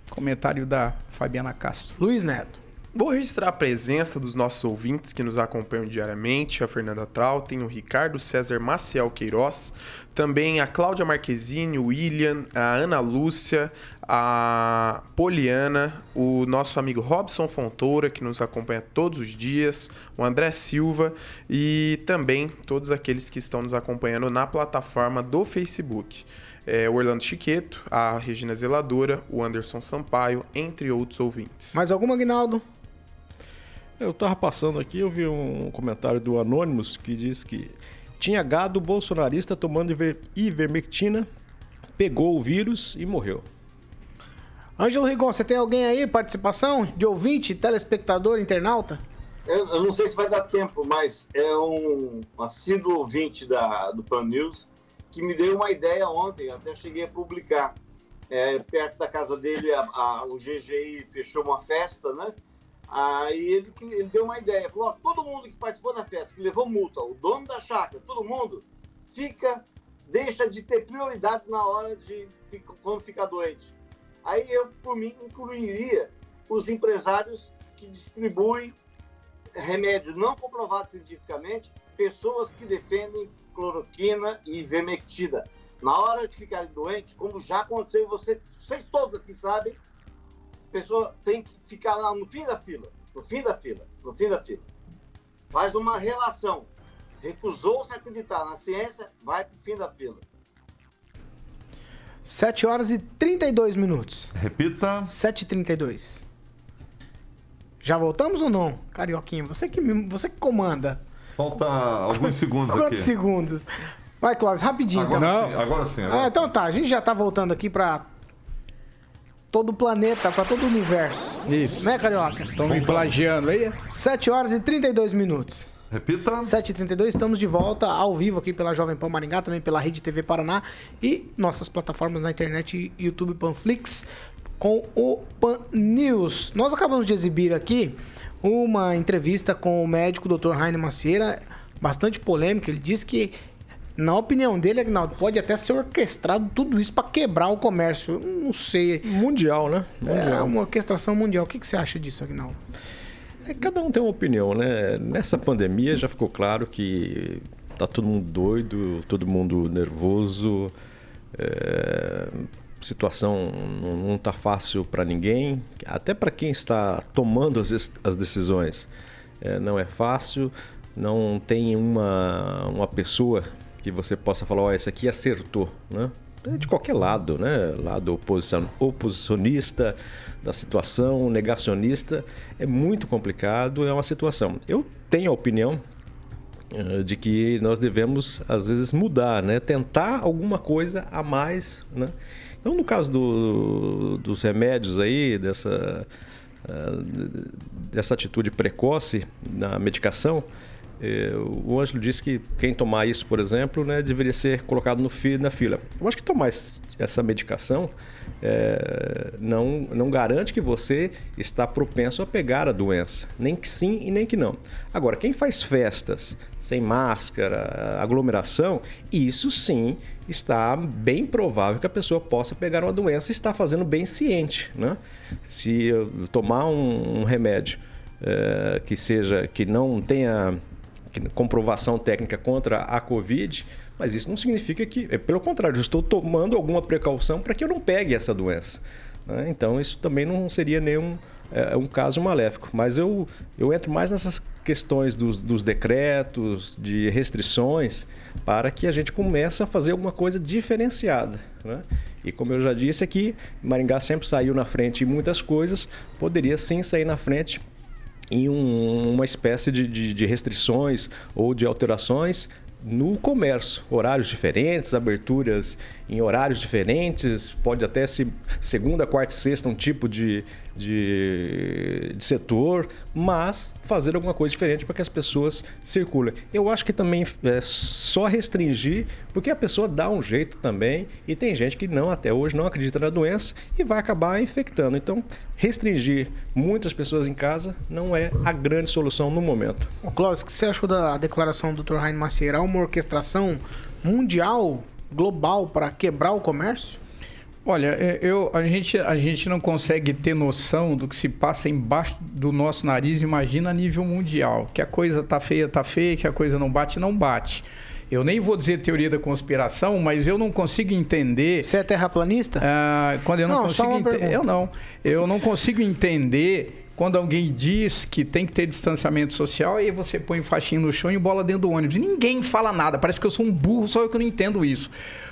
Comentário da Fabiana Castro. Luiz Neto. Vou registrar a presença dos nossos ouvintes que nos acompanham diariamente, a Fernanda Trautem, o Ricardo César Maciel Queiroz, também a Cláudia Marquezine, o William, a Ana Lúcia, a Poliana, o nosso amigo Robson Fontoura, que nos acompanha todos os dias, o André Silva e também todos aqueles que estão nos acompanhando na plataforma do Facebook. É, o Orlando Chiqueto, a Regina Zeladora, o Anderson Sampaio, entre outros ouvintes. Mais alguma, Aguinaldo? Eu tava passando aqui, eu vi um comentário do Anonymous que diz que tinha gado bolsonarista tomando iver- ivermectina, pegou o vírus e morreu. Ângelo Rigon, você tem alguém aí, participação? De ouvinte, telespectador, internauta? Eu, eu não sei se vai dar tempo, mas é um assíduo ouvinte da, do Pan News que me deu uma ideia ontem, até cheguei a publicar. é, perto da casa dele, a, a, o GGI fechou uma festa, né? Aí ele, ele deu uma ideia, falou, ó, todo mundo que participou da festa, que levou multa, o dono da chácara, todo mundo, fica, deixa de ter prioridade na hora de quando ficar doente. Aí eu, por mim, incluiria os empresários que distribuem remédio não comprovado cientificamente, pessoas que defendem cloroquina e ivermectina. Na hora de ficarem doentes, como já aconteceu, você, vocês todos aqui sabem, a pessoa tem que ficar lá no fim da fila, no fim da fila, no fim da fila. Faz uma relação. Recusou-se acreditar na ciência, vai para o fim da fila. 7 horas e 32 minutos. Repita. 7 e 32. Já voltamos ou não? Carioquinha, você que, você que comanda. Falta alguns segundos Quantos aqui. segundos? Vai, Clóvis, rapidinho. Agora então. sim, agora sim. Agora Ah, então tá, a gente já tá voltando aqui pra todo o planeta, pra todo o universo. Isso. Né, Carioca? Estão me plagiando aí? 7 horas e 32 minutos. Repita. 7h32, estamos de volta ao vivo aqui pela Jovem Pan Maringá, também pela Rede TV Paraná e nossas plataformas na internet, YouTube Panflix, com o Pan News. Nós acabamos de exibir aqui uma entrevista com o médico Dr. Rainer Macieira, bastante polêmica. Ele disse que, na opinião dele, Agnaldo, pode até ser orquestrado tudo isso para quebrar o comércio. Não sei. Mundial, né? É Mundial. uma orquestração mundial. O que, que você acha disso, Agnaldo? É, cada um tem uma opinião, né? Nessa pandemia já ficou claro que tá todo mundo doido, todo mundo nervoso, é, situação não, tá fácil para ninguém, até para quem está tomando as, as decisões. É, não é fácil, não tem uma, uma pessoa que você possa falar, ó, esse aqui acertou, né? É de qualquer lado, né? Lado oposição, oposicionista da situação, negacionista, é muito complicado, é uma situação. Eu tenho a opinião eh, de que nós devemos às vezes mudar, né? Tentar alguma coisa a mais, né? Então, no caso do- dos remédios aí, dessa ah, dessa atitude precoce na medicação, o Ângelo disse que quem tomar isso, por exemplo, né, deveria ser colocado no fi, na fila. Eu acho que tomar essa medicação eh, não, não garante que você está propenso a pegar a doença. Nem que sim e nem que não. Agora, quem faz festas sem máscara, aglomeração, isso sim está bem provável que a pessoa possa pegar uma doença e está fazendo bem ciente. Né? Se eu tomar um, um remédio eh, que seja que não tenha comprovação técnica contra a Covid, mas isso não significa que, é, pelo contrário, eu estou tomando alguma precaução para que eu não pegue essa doença. né? Então isso também não seria nenhum é, um caso maléfico. Mas eu, eu entro mais nessas questões dos, dos decretos, de restrições, para que a gente comece a fazer alguma coisa diferenciada. né? E como eu já disse aqui, Maringá sempre saiu na frente em muitas coisas, poderia sim sair na frente em um- uma espécie de, de- de restrições ou de alterações no comércio. Horários diferentes, aberturas em horários diferentes, pode até ser segunda, quarta e sexta um tipo de, de, de setor, mas fazer alguma coisa diferente para que as pessoas circulem. Eu acho que também é só restringir, porque a pessoa dá um jeito também e tem gente que não até hoje não acredita na doença e vai acabar infectando. Então, restringir muitas pessoas em casa não é a grande solução no momento. Clóvis, o que você achou da declaração do Dr. Rainer Macieira? Uma orquestração mundial, global, para quebrar o comércio? Olha, é, eu, a, gente, a gente não consegue ter noção do que se passa embaixo do nosso nariz, imagina a nível mundial. Que a coisa tá feia, tá feia, que a coisa não bate, não bate. Eu nem vou dizer teoria da conspiração, mas eu não consigo entender. Você é terraplanista? Ah, quando eu não, Não, consigo entender. Eu não. Eu não consigo entender quando alguém diz que tem que ter distanciamento social, aí você põe faixinha no chão e bola dentro do ônibus. Ninguém fala nada. Parece que eu sou um burro, só eu que não entendo isso.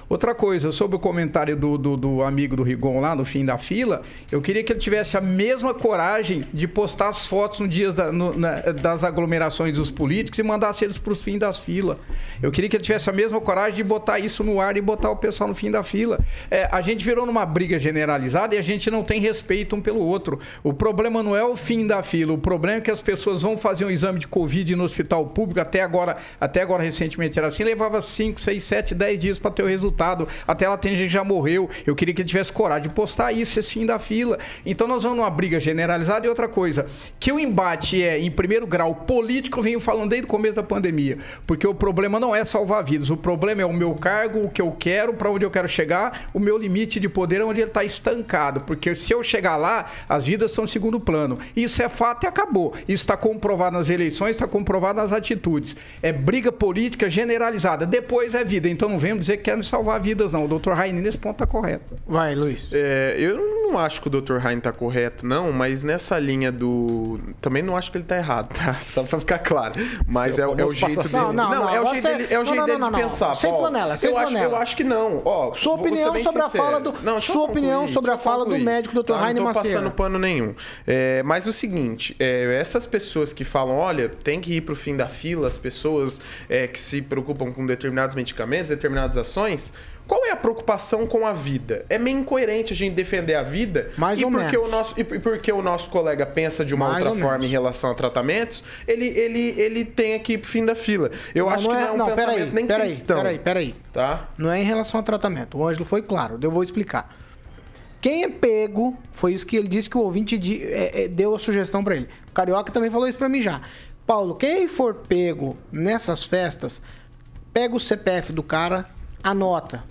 Outra coisa, sobre o comentário do, do, do amigo do Rigon lá no fim da fila, eu queria que ele tivesse a mesma coragem de postar as fotos no dias da- no- na- das aglomerações dos políticos e mandasse eles para os fins das filas. Eu queria que ele tivesse a mesma coragem de botar isso no ar e botar o pessoal no fim da fila. É, a gente virou numa briga generalizada e a gente não tem respeito um pelo outro. O problema não é o fim da fila. O problema é que as pessoas vão fazer um exame de Covid no hospital público. Até agora, até agora recentemente era assim. Levava 5, 6, 7, 10 dias para ter o resultado. Até lá tem gente já morreu. Eu queria que ele tivesse coragem de postar isso, esse fim da fila. Então nós vamos numa briga generalizada. E outra coisa, que o embate é, em primeiro grau, político, eu venho falando desde o começo da pandemia. Porque o problema não é salvar vidas. O problema é o meu cargo, o que eu quero, para onde eu quero chegar, o meu limite de poder, onde ele está estancado. Porque se eu chegar lá, as vidas são segundo plano. Isso é fato e acabou. Isso está comprovado nas eleições, está comprovado nas atitudes. É briga política generalizada. Depois é vida. Então não venham dizer que querem salvar vidas, não. O doutor Raine nesse ponto está correto. Vai, Luiz. É, eu não acho que o Dr. Hein tá correto, não, mas nessa linha do. Também não acho que ele tá errado, tá? Só pra ficar claro. Mas é, Seu é o famoso jeito dele. Não, não, não, é o jeito você- dele, é o não, jeito não, dele não, de não. pensar. Sem flanela, sem eu acho, flanela. eu acho que não. Ó, Sua opinião sobre a sincero. fala do- Não, deixa eu sua opinião concluir, sobre a fala do concluir. médico, Dr. Tá, Raine Não tô passando pano nenhum. É, mas o seguinte, é, essas pessoas que falam, olha, tem que ir pro fim da fila, as pessoas é, que se preocupam com determinados medicamentos, determinadas ações, qual é a preocupação com a vida? É meio incoerente a gente defender a vida Mais e ou porque menos. o nosso e porque o nosso colega pensa de uma Mais outra ou forma menos. em relação a tratamentos, ele, ele, ele tem aqui fim da fila. Eu Não, acho não que é- não é um não, pensamento peraí, nem peraí, cristão. peraí, peraí. Tá? Não é em relação ao tratamento. O Ângelo foi claro, eu vou explicar. Quem é pego, foi isso que ele disse que o ouvinte di- é, é, deu a sugestão pra ele. O Carioca também falou isso pra mim já. Paulo, quem for pego nessas festas, pega o CPF do cara, anota.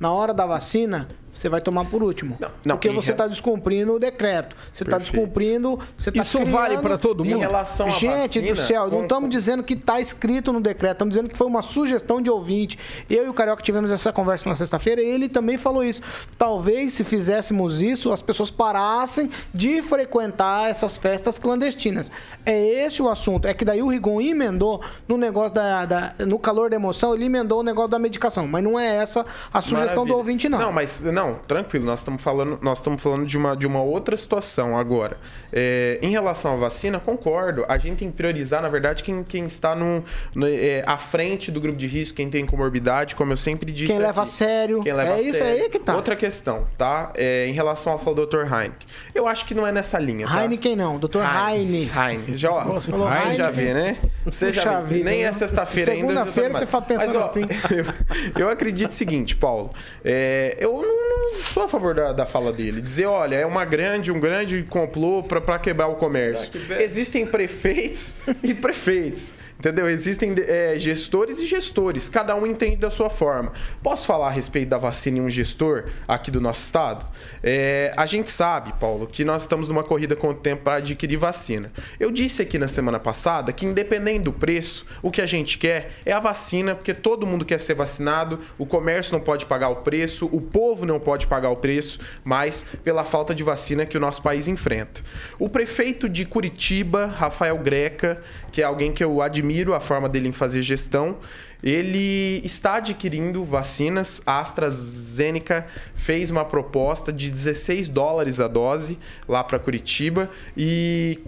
Na hora da vacina, você vai tomar por último. não, porque em você está descumprindo o decreto. Você está descumprindo. Você tá Isso vale criando- pra todo Em mundo? relação à Gente do vacina, céu, não com- estamos dizendo que está escrito no decreto, estamos dizendo que foi uma sugestão de ouvinte. Eu e o Carioca tivemos essa conversa na sexta-feira e ele também falou isso. Talvez se fizéssemos isso, as pessoas parassem de frequentar essas festas clandestinas. É esse o assunto. É que daí o Rigon emendou no negócio da, da- no calor da emoção, ele emendou o negócio da medicação. Mas não é essa a sugestão do Maravilha. ouvinte, não. Não, mas não, tranquilo, nós estamos falando, nós estamos falando de uma, de uma outra situação agora. É, em relação à vacina, concordo. A gente tem que priorizar, na verdade, quem, quem está no, no- é, à frente do grupo de risco, quem tem comorbidade, como eu sempre disse. Quem leva a sério. Quem leva É a isso sério. aí que tá. Outra questão, tá? É, em relação ao Dr. Heineken. Eu acho que não é nessa linha, tá? Heineken não, Dr. Heine. Heine. Já, ó, Você falou você já vê, né? Você já Puxa vê. vida, Nem né? é sexta-feira ainda. já Segunda-feira você fala pensando Mas, ó, assim. eu, eu acredito o seguinte, Paulo. É, eu não, não sou a favor da, da fala dele. Dizer, olha, é uma grande, um grande complô para quebrar o comércio. Existem prefeitos e prefeitos. Entendeu? Existem é, gestores e gestores. Cada um entende da sua forma. Posso falar a respeito da vacina em um gestor aqui do nosso estado? É, a gente sabe, Paulo, que nós estamos numa corrida com o tempo para adquirir vacina. Eu disse aqui na semana passada que, independente do preço, o que a gente quer é a vacina, porque todo mundo quer ser vacinado, o comércio não pode pagar o preço, o povo não pode pagar o preço, mas pela falta de vacina que o nosso país enfrenta. O prefeito de Curitiba, Rafael Greca, que é alguém que eu admiro a forma dele em fazer gestão, ele está adquirindo vacinas. A AstraZeneca fez uma proposta de 16 dólares a dose lá para Curitiba. E,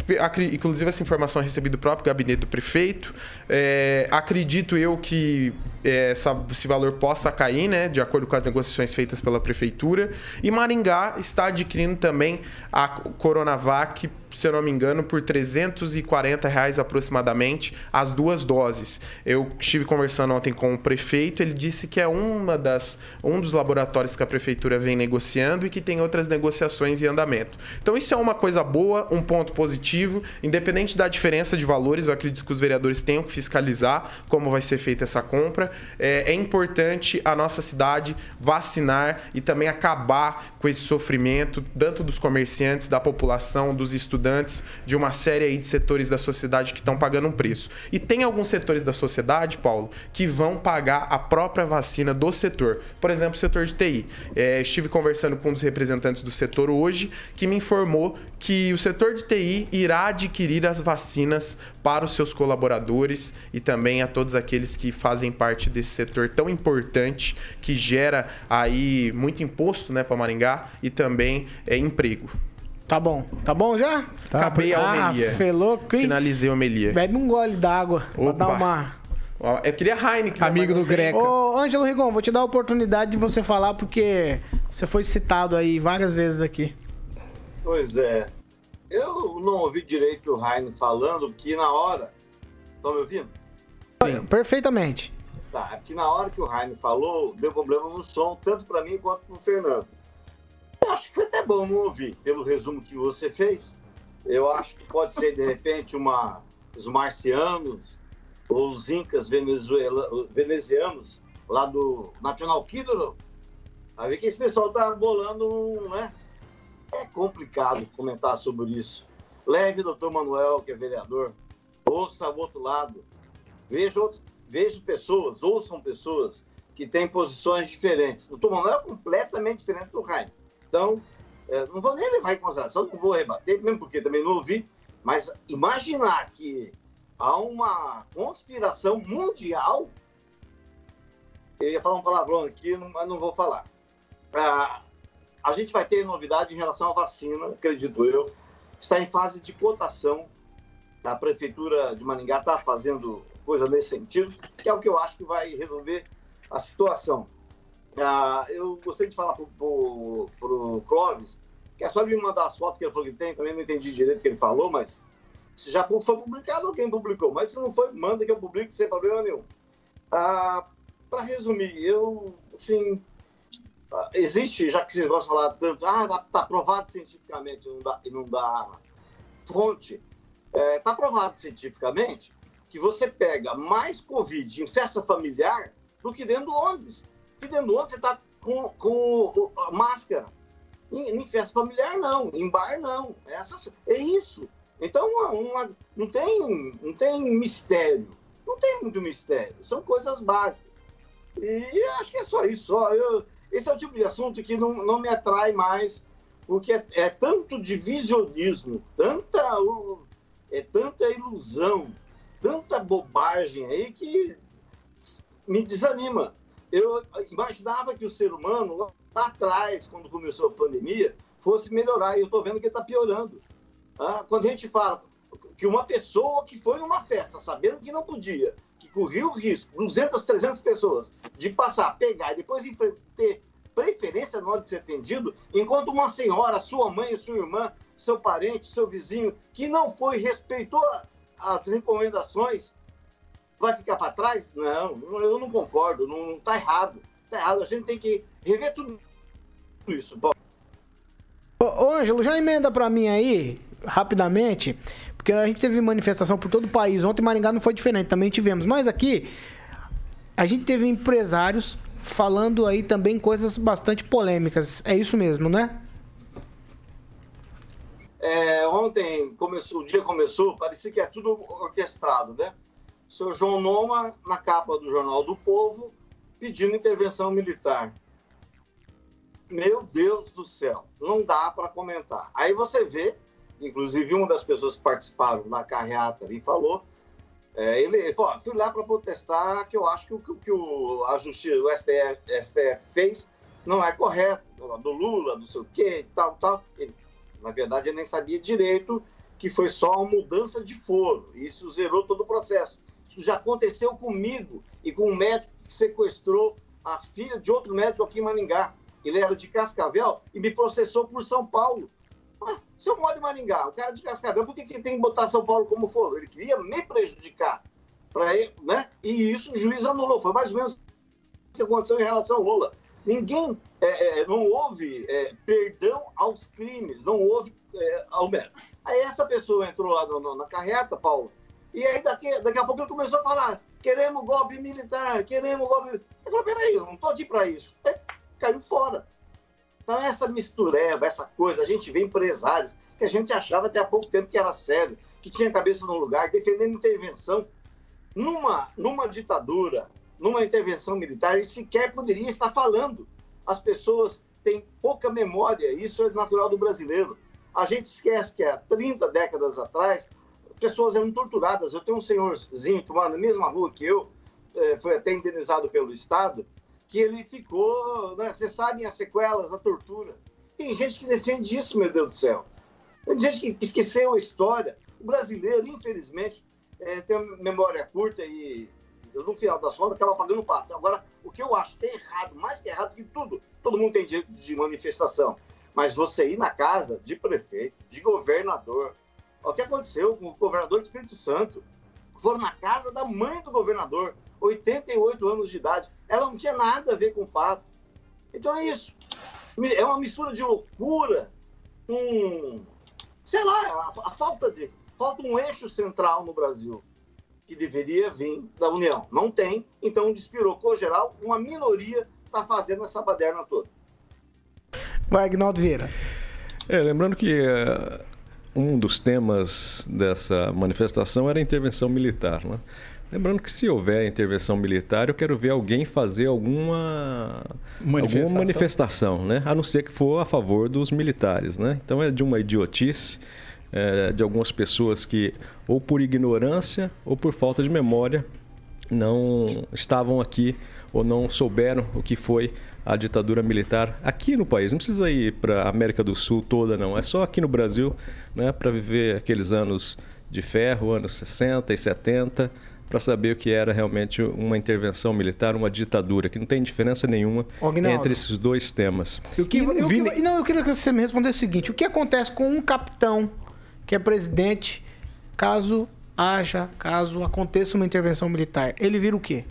inclusive, essa informação é recebida do próprio gabinete do prefeito. É, acredito eu que é, essa- esse valor possa cair, né, de acordo com as negociações feitas pela prefeitura. E Maringá está adquirindo também a Coronavac, se eu não me engano, por 340 reais aproximadamente as duas doses. Eu estive conversando ontem com o prefeito, ele disse que é uma das, um dos laboratórios que a prefeitura vem negociando e que tem outras negociações em andamento. Então isso é uma coisa boa, um ponto positivo, independente da diferença de valores, eu acredito que os vereadores tenham que fiscalizar como vai ser feita essa compra. É, é importante a nossa cidade vacinar e também acabar com esse sofrimento, tanto dos comerciantes, da população, dos estudantes, de uma série aí de setores da sociedade que estão pagando um preço. E tem alguns setores da sociedade, Paulo, que vão pagar a própria vacina do setor. Por exemplo, o setor de TI. É, estive conversando com um dos representantes do setor hoje, que me informou que o setor de TI irá adquirir as vacinas para os seus colaboradores e também a todos aqueles que fazem parte desse setor tão importante que gera aí muito imposto, né, para Maringá e também é, emprego. Tá bom. Tá bom já? Acabei a ah, homilia. fê louco, hein? Finalizei a homilia. Bebe um gole d'água pra dar uma... Eu queria Heineken. né, Amigo do tem. Greca. Ô, Ângelo Rigon, vou te dar a oportunidade de você falar, porque você foi citado aí várias vezes aqui. Pois é. eu não ouvi direito o Raine falando que na hora. Estão me ouvindo? Sim. Perfeitamente. Tá, é que na hora que o Raine falou, deu problema no som, tanto para mim quanto para o Fernando. Eu acho que foi até bom não ouvir, pelo resumo que você fez. Eu acho que pode ser, de repente, uma, os marcianos os incas venezuela, venezianos lá do National Kidro. Aí que esse pessoal tá bolando um, né? É complicado comentar sobre isso. Leve o doutor Manuel, que é vereador, ouça o outro lado. Veja, veja pessoas, ouçam pessoas que têm posições diferentes. O doutor Manuel é completamente diferente do Raio. Então, é, não vou nem levar em consideração, não vou rebater, mesmo porque também não ouvi, mas imaginar que há uma conspiração mundial. Eu ia falar um palavrão aqui, mas não vou falar. Ah, a gente vai ter novidade em relação à vacina, acredito eu. Está em fase de cotação. A Prefeitura de Maringá está fazendo coisa nesse sentido, que é o que eu acho que vai resolver a situação. Ah, eu gostaria de falar para o Clóvis, que é só me mandar as fotos que ele falou que tem, também não entendi direito o que ele falou, mas se já foi publicado, alguém publicou. Mas se não foi, manda que eu publique sem problema nenhum. Ah, Para resumir, eu, assim, ah, existe, já que vocês gostam de falar tanto, ah, tá provado cientificamente não dá, não dá fonte, é, tá provado cientificamente que você pega mais Covid em festa familiar do que dentro do ônibus. Porque dentro do ônibus você está com, com máscara. Em, em, festa familiar, não. Em bar, não. É, essa, é isso. Então, uma, uma, não, tem, não tem mistério. Não tem muito mistério. São coisas básicas. E acho que é só isso. Só. Eu, esse é o tipo de assunto que não, não me atrai mais, porque é, é tanto divisionismo, tanta, é tanta ilusão, tanta bobagem aí que me desanima. Eu imaginava que o ser humano, lá atrás, quando começou a pandemia, fosse melhorar, e eu estou vendo que está piorando. Ah, quando a gente fala que uma pessoa que foi numa festa, sabendo que não podia, que corria o risco, 200, 300 pessoas, de passar, pegar e depois ter preferência na hora de ser atendido, enquanto uma senhora, sua mãe, sua irmã, seu parente, seu vizinho, que não foi, respeitou as recomendações, vai ficar para trás? Não, eu não concordo, não está errado. Está errado, a gente tem que rever tudo isso. Bom. Ô, Ângelo, já emenda para mim aí, rapidamente, porque a gente teve manifestação por todo o país. Ontem Maringá não foi diferente, também tivemos. Mas aqui, a gente teve empresários falando aí também coisas bastante polêmicas. É isso mesmo, né? É, ontem começou, o dia começou, parecia que é tudo orquestrado, né? O seu João Noma, na capa do Jornal do Povo, pedindo intervenção militar. Meu Deus do céu, não dá para comentar. Aí você vê, inclusive uma das pessoas que participaram na carreata e falou, é, ele, falou, fui lá para protestar que eu acho que o que o, a justiça, o STF, STF, fez não é correto, do Lula, não sei o quê, tal, tal. Ele, na verdade, ele nem sabia direito que foi só uma mudança de foro. Isso zerou todo o processo. Isso já aconteceu comigo e com um médico que sequestrou a filha de outro médico aqui em Maningá. Ele era de Cascavel e me processou por São Paulo. Ah, se eu moro em Maringá, o cara de Cascavel, por que, que tem que botar São Paulo como for? Ele queria me prejudicar. Pra ele, né? E isso o juiz anulou. Foi mais ou menos o que aconteceu em relação ao Lula. Ninguém, é, é, não houve é, perdão aos crimes, não houve é, ao menos. Aí essa pessoa entrou lá no, no, na carreta, Paulo, e aí daqui, daqui a pouco ele começou a falar: queremos golpe militar, queremos golpe. Eu falei: peraí, eu não estou aqui para isso. Aí, caiu fora. Então, essa mistureba, essa coisa, a gente vê empresários que a gente achava até há pouco tempo que era sério, que tinha cabeça no lugar, defendendo intervenção. Numa, numa ditadura, numa intervenção militar, e sequer poderia estar falando. As pessoas têm pouca memória, isso é natural do brasileiro. A gente esquece que há 30 décadas atrás, pessoas eram torturadas. Eu tenho um senhorzinho que mora na mesma rua que eu, é, foi até indenizado pelo Estado, que ele ficou, né? Vocês sabem as sequelas da tortura. Tem gente que defende isso, meu Deus do céu. Tem gente que esqueceu a história. O brasileiro, infelizmente, é, tem uma memória curta e, no final das contas, acaba pagando pato. Agora, o que eu acho é errado, mais que errado que tudo, todo mundo tem direito de manifestação. Mas você ir na casa de prefeito, de governador, o que aconteceu com o governador do Espírito Santo? Foram na casa da mãe do governador, 88 anos de idade. Ela não tinha nada a ver com o fato. Então é isso. É uma mistura de loucura com, sei lá, a, a falta de. Falta um eixo central no Brasil que deveria vir da União. Não tem, então despirocou geral, uma minoria está fazendo essa baderna toda. Vai, Agnaldo Vieira. É, lembrando que uh, um dos temas dessa manifestação era a intervenção militar, né? Lembrando que se houver intervenção militar, eu quero ver alguém fazer alguma manifestação, alguma manifestação né? a não ser que for a favor dos militares. Né? Então é de uma idiotice é, de algumas pessoas que, ou por ignorância ou por falta de memória, não estavam aqui ou não souberam o que foi a ditadura militar aqui no país. Não precisa ir para a América do Sul toda, não. É só aqui no Brasil né, para viver aqueles anos de ferro, anos 60 e 70 para saber o que era realmente uma intervenção militar, uma ditadura, que não tem diferença nenhuma entre esses dois temas. O que, eu, vi... eu, não, eu queria que você me respondesse o seguinte: o que acontece com um capitão que é presidente, caso haja, caso aconteça uma intervenção militar? Ele vira o quê?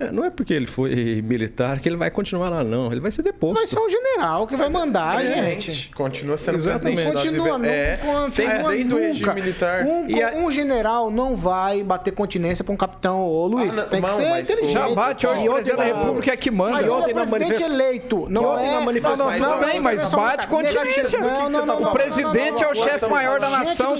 É, não é porque ele foi militar que ele vai continuar lá, não. Ele vai ser deposto. Vai ser um general que vai mandar, é, gente. Continua sendo Exatamente. presidente. Continua, não, é, sempre desde o regime militar. Um, a... um, general não vai bater continência para um capitão. Ô, Luiz, ah, não, tem que não, ser inteligente. Já bate hoje o presidente da República é que manda. Mas ontem é presidente manifest... eleito. Não é... Manifestação. Não, não, mas bate continência. Não, não, não, o presidente é o chefe maior da nação.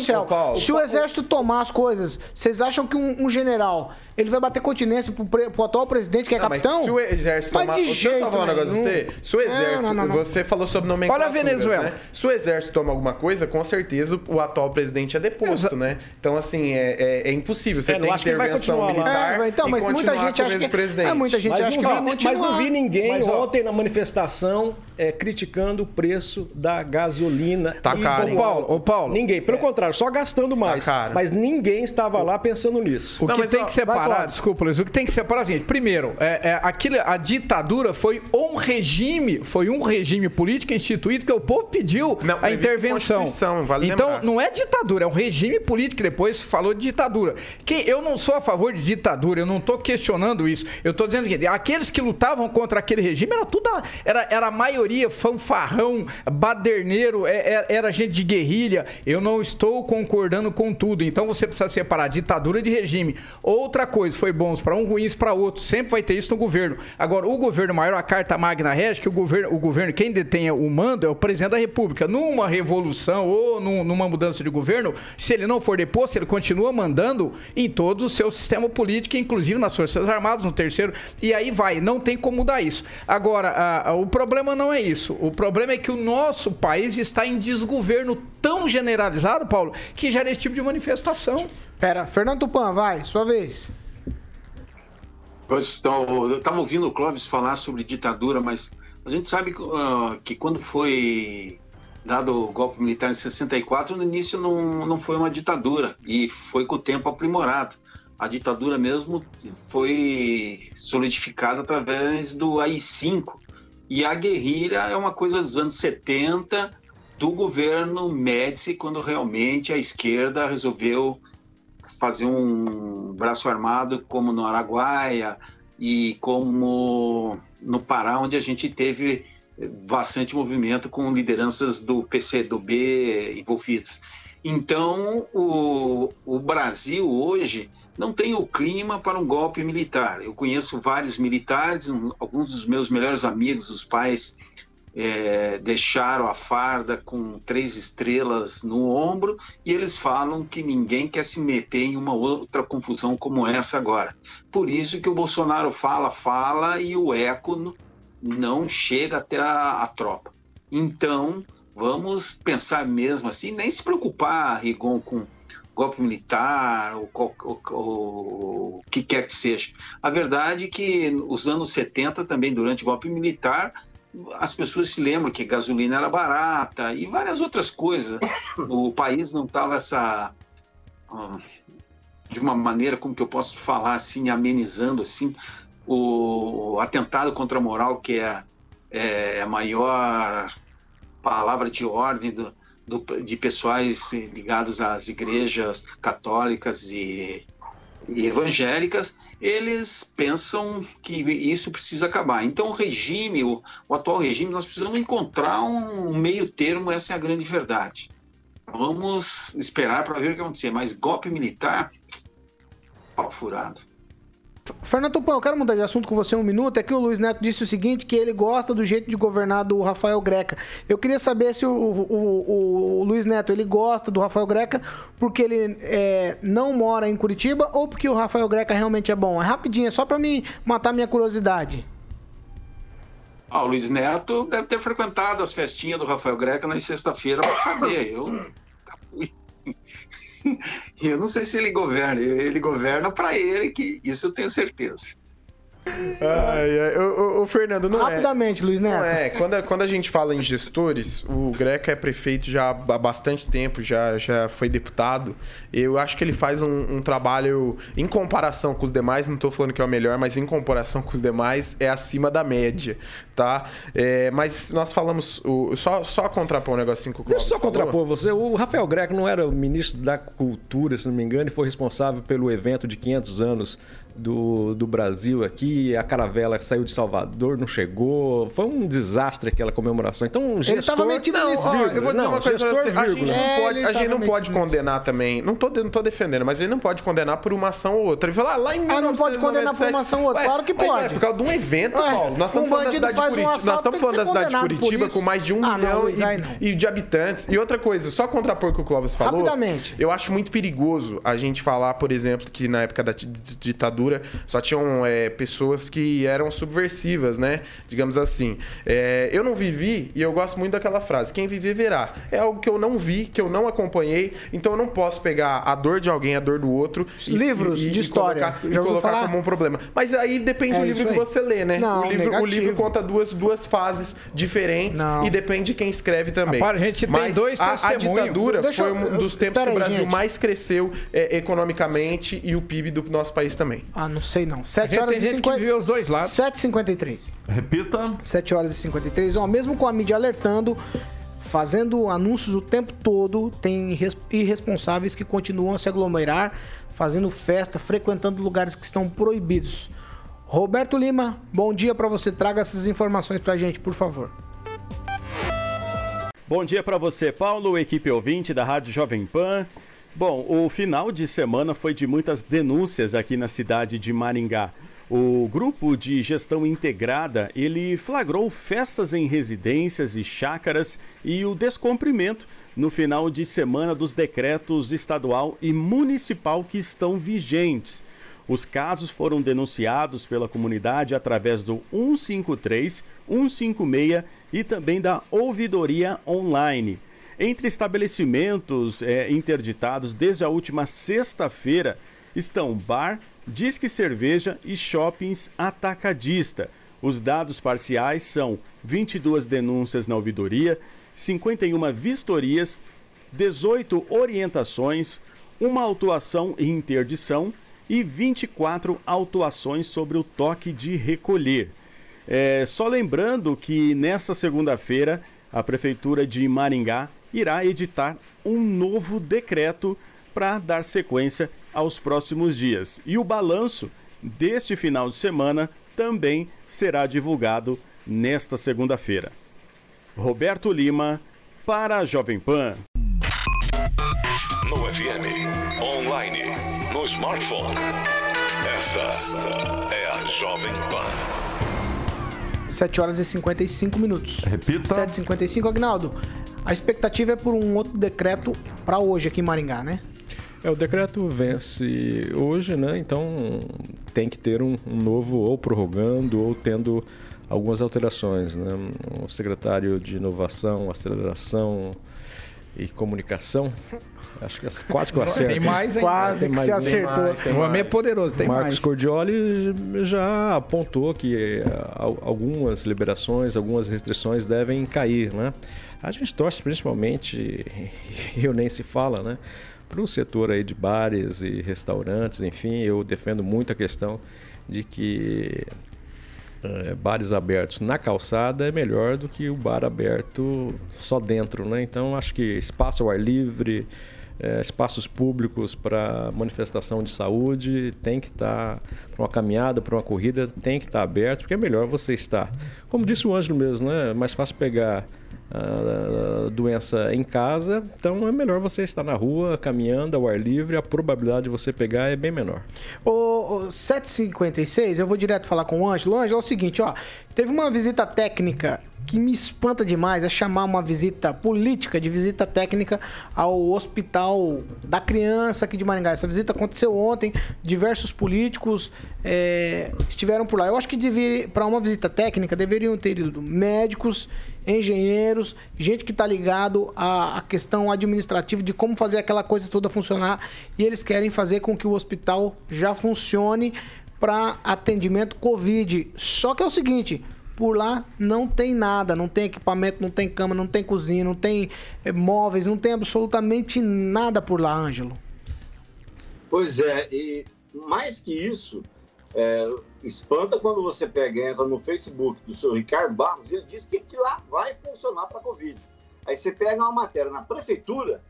Se o exército tomar as coisas, vocês acham que um general ele vai bater continência pro, pro atual presidente, que é não, capitão? se o exército mas tomar... de jeito, Deixa eu falar um negócio você. Se o exército... Não, não, não, você falou sobre nomenclatura. Olha a Venezuela. Né? Se o exército toma alguma coisa, com certeza o atual presidente é deposto, Exa... né? Então, assim, é, é, é impossível. Você é, tem intervenção militar é, então, mas muita gente acha que... É, muita gente mas acha que vai continuar. Mas não vi ninguém mas, ontem na manifestação é, criticando o preço da gasolina. Tá caro. Ô, Paulo, ô, Paulo. Ninguém. Pelo contrário, só gastando mais. Tá mas ninguém estava lá pensando nisso. O que tem que separar, desculpa, Luiz, o que tem que separar, gente, primeiro, é, é, aquilo, a ditadura foi um regime, foi um regime político instituído que o povo pediu não, a intervenção. Vale então, lembrar. não é ditadura, é um regime político que depois falou de ditadura. Que eu não sou a favor de ditadura, eu não estou questionando isso. Eu estou dizendo que aqueles que lutavam contra aquele regime era tudo era, era a maioria fanfarrão, baderneiro, era, é, é, era gente de guerrilha. Eu não estou concordando com tudo. Então você precisa separar ditadura de regime. Outra coisa, foi bons para um, ruins para outro. Sempre vai ter isso no governo. Agora, o governo maior, a carta magna rege, que o governo, o governo, quem detém o mando é o presidente da República. Numa revolução ou num, numa mudança de governo, se ele não for deposto, ele continua mandando em todo o seu sistema político, inclusive nas Forças Armadas, no terceiro, e aí vai. Não tem como mudar isso. Agora, a, a, o problema não é isso. O problema é que o nosso país está em desgoverno tão generalizado, Paulo, que gera esse tipo de manifestação. Pera, Fernando Tupan, vai, sua vez. Então, eu estava ouvindo o Clóvis falar sobre ditadura, mas a gente sabe uh, que quando foi dado o golpe militar em 64, no início não, não foi uma ditadura e foi com o tempo aprimorado. A ditadura mesmo foi solidificada através do AI-5 e a guerrilha é uma coisa dos anos 70 do governo Médici, quando realmente a esquerda resolveu fazer um braço armado como no Araguaia e como no Pará, onde a gente teve bastante movimento com lideranças do PCdoB envolvidas. Então, o, o Brasil hoje não tem o clima para um golpe militar. Eu conheço vários militares, alguns dos meus melhores amigos, os pais é, deixaram a farda com três estrelas no ombro e eles falam que ninguém quer se meter em uma outra confusão como essa agora. Por isso que o Bolsonaro fala, fala e o eco não chega até a, a tropa. Então, vamos pensar mesmo assim, nem se preocupar, Rigon, com golpe militar, ou, o que quer que seja. A verdade é que os anos 70 também, durante o golpe militar, as pessoas se lembram que gasolina era barata e várias outras coisas. O país não estava essa de uma maneira como que eu posso falar assim, amenizando assim o atentado contra a moral que é, é a maior palavra de ordem do, do, de pessoais ligados às igrejas católicas e, e evangélicas, eles pensam que isso precisa acabar. Então, o regime, o, o atual regime, nós precisamos encontrar um meio termo, essa é a grande verdade. Vamos esperar para ver o que acontecer, mas golpe militar, pau furado. Fernando Tupan, eu quero mudar de assunto com você um minuto. É que o Luiz Neto disse o seguinte, que ele gosta do jeito de governar do Rafael Greca. Eu queria saber se o, o, o, o Luiz Neto ele gosta do Rafael Greca porque ele é, não mora em Curitiba ou porque o Rafael Greca realmente é bom. É rapidinho, é só para mim matar minha curiosidade. Ah, o Luiz Neto deve ter frequentado as festinhas do Rafael Greca na sexta-feira para saber. Eu fui. Eu não sei se ele governa. Ele governa para ele, que isso eu tenho certeza. Ai, ai. O, o, o Fernando, não Rapidamente, é. Luiz Neto. Não é. Quando, quando a gente fala em gestores, o Greca é prefeito já há bastante tempo, já, já foi deputado. Eu acho que ele faz um, um trabalho, em comparação com os demais, não estou falando que é o melhor, mas em comparação com os demais, é acima da média, tá? É, mas nós falamos, o, só, só contrapor um negocinho com o Cláudio Deixa eu só contrapor você. O Rafael Greco não era o ministro da Cultura, se não me engano, e foi responsável pelo evento de 500 anos do, do Brasil aqui, a caravela saiu de Salvador, não chegou. Foi um desastre aquela comemoração. Então, gestor... Ele tava metido não, nisso, ó, eu vou dizer não, uma coisa pra você. A gente É, não pode, ele a gente não pode condenar também. Não tô, não tô defendendo, mas ele não pode condenar por uma ação ou outra. Ele fala, ah, lá em Ah, não pode condenar por uma ação ou outra. Ué, Claro que mas, pode. ué, por causa de um evento, Ué, Paulo. Nós um estamos falando da cidade de um Curitiba. Nós estamos falando da cidade de Curitiba com mais de um Ah, milhão não. e, e de habitantes. E outra coisa, só contrapor o que o Clóvis falou. Rapidamente. Eu acho muito perigoso a gente falar, por exemplo, que na época da ditadura só tinham é, pessoas que eram subversivas, né? Digamos assim. É, eu não vivi e eu gosto muito daquela frase: quem viver verá. É algo que eu não vi, que eu não acompanhei, então eu não posso pegar a dor de alguém, a dor do outro. e- Livros e, de e história. colocar, e Já ouviu colocar falar? como um problema. Mas aí depende É do livro que você lê, né? Não, o, livro, o livro conta duas, duas fases diferentes Não. e depende de quem escreve também. Rapaz, a gente tem Mas dois a, a ditadura Deixa foi eu- um dos eu- tempos que o Brasil gente. mais cresceu é, economicamente e o PIB do nosso país também. Ah, não sei não. A 7 gente horas tem e gente 50... que viu os dois lados. 7h53. Repita. 7 horas e 53. Ó, mesmo com a mídia alertando, fazendo anúncios o tempo todo, tem irres- irresponsáveis que continuam a se aglomerar, fazendo festa, frequentando lugares que estão proibidos. Roberto Lima, bom dia pra você. Traga essas informações pra gente, por favor. Bom dia para você, Paulo, equipe ouvinte da Rádio Jovem Pan. Bom, o final de semana foi de muitas denúncias aqui na cidade de Maringá. O grupo de gestão integrada, ele flagrou festas em residências e chácaras e o descumprimento no final de semana dos decretos estadual e municipal que estão vigentes. Os casos foram denunciados pela comunidade através do 153, 156 e também da ouvidoria online. Entre estabelecimentos eh, interditados desde a última sexta-feira estão bar, disque cerveja e shoppings atacadista. Os dados parciais são 22 denúncias na ouvidoria, 51 vistorias, 18 orientações, uma autuação e interdição e 24 autuações sobre o toque de recolher. É, só lembrando que nesta segunda-feira a Prefeitura de Maringá irá editar um novo decreto para dar sequência aos próximos dias. E o balanço deste final de semana também será divulgado nesta segunda-feira. Roberto Lima, para a Jovem Pan. No FM, online, no smartphone. Esta é a Jovem Pan. 7 horas e 55 minutos. Repita. 7h55, Agnaldo. A expectativa é por um outro decreto pra hoje aqui em Maringá, né? É, o decreto vence hoje, né? Então tem que ter um, um novo ou prorrogando ou tendo algumas alterações, né? O secretário de Inovação, Aceleração e Comunicação, acho que é quase que eu acerto. Tem mais, hein? Quase Tem que mais, tem acertou. mais, tem O homem é poderoso, tem Marcos mais. Cordioli já apontou que eh, al- algumas liberações, algumas restrições devem cair, né? A gente torce principalmente, e eu nem se fala, né? Para o setor aí de bares e restaurantes, enfim, eu defendo muito a questão de que é, bares abertos na calçada é melhor do que o bar aberto só dentro, né? Então acho que espaço ao ar livre, é, espaços públicos para manifestação de saúde tem que estar tá, para uma caminhada, para uma corrida tem que estar tá aberto, porque é melhor você estar. Como disse o Ângelo mesmo, né? É mais fácil pegar a doença em casa, então é melhor você estar na rua, caminhando ao ar livre, a probabilidade de você pegar é bem menor. O, o 756, eu vou direto falar com o Ângelo. Ângelo, é o seguinte, ó, teve uma visita técnica que me espanta demais, é chamar uma visita política de visita técnica ao hospital da criança aqui de Maringá. Essa visita aconteceu ontem, diversos políticos é, estiveram por lá. Eu acho que para uma visita técnica deveriam ter ido médicos, engenheiros, gente que está ligado à, à, questão administrativa de como fazer aquela coisa toda funcionar e eles querem fazer com que o hospital já funcione para atendimento Covid. Só que é o seguinte, por lá não tem nada, não tem equipamento, não tem cama, não tem cozinha, não tem é, móveis, não tem absolutamente nada por lá, Ângelo. Pois é, e mais que isso, é, espanta quando você pega e entra no Facebook do seu Ricardo Barros, ele diz que, que lá vai funcionar para a Covid. Aí você pega uma matéria na prefeitura,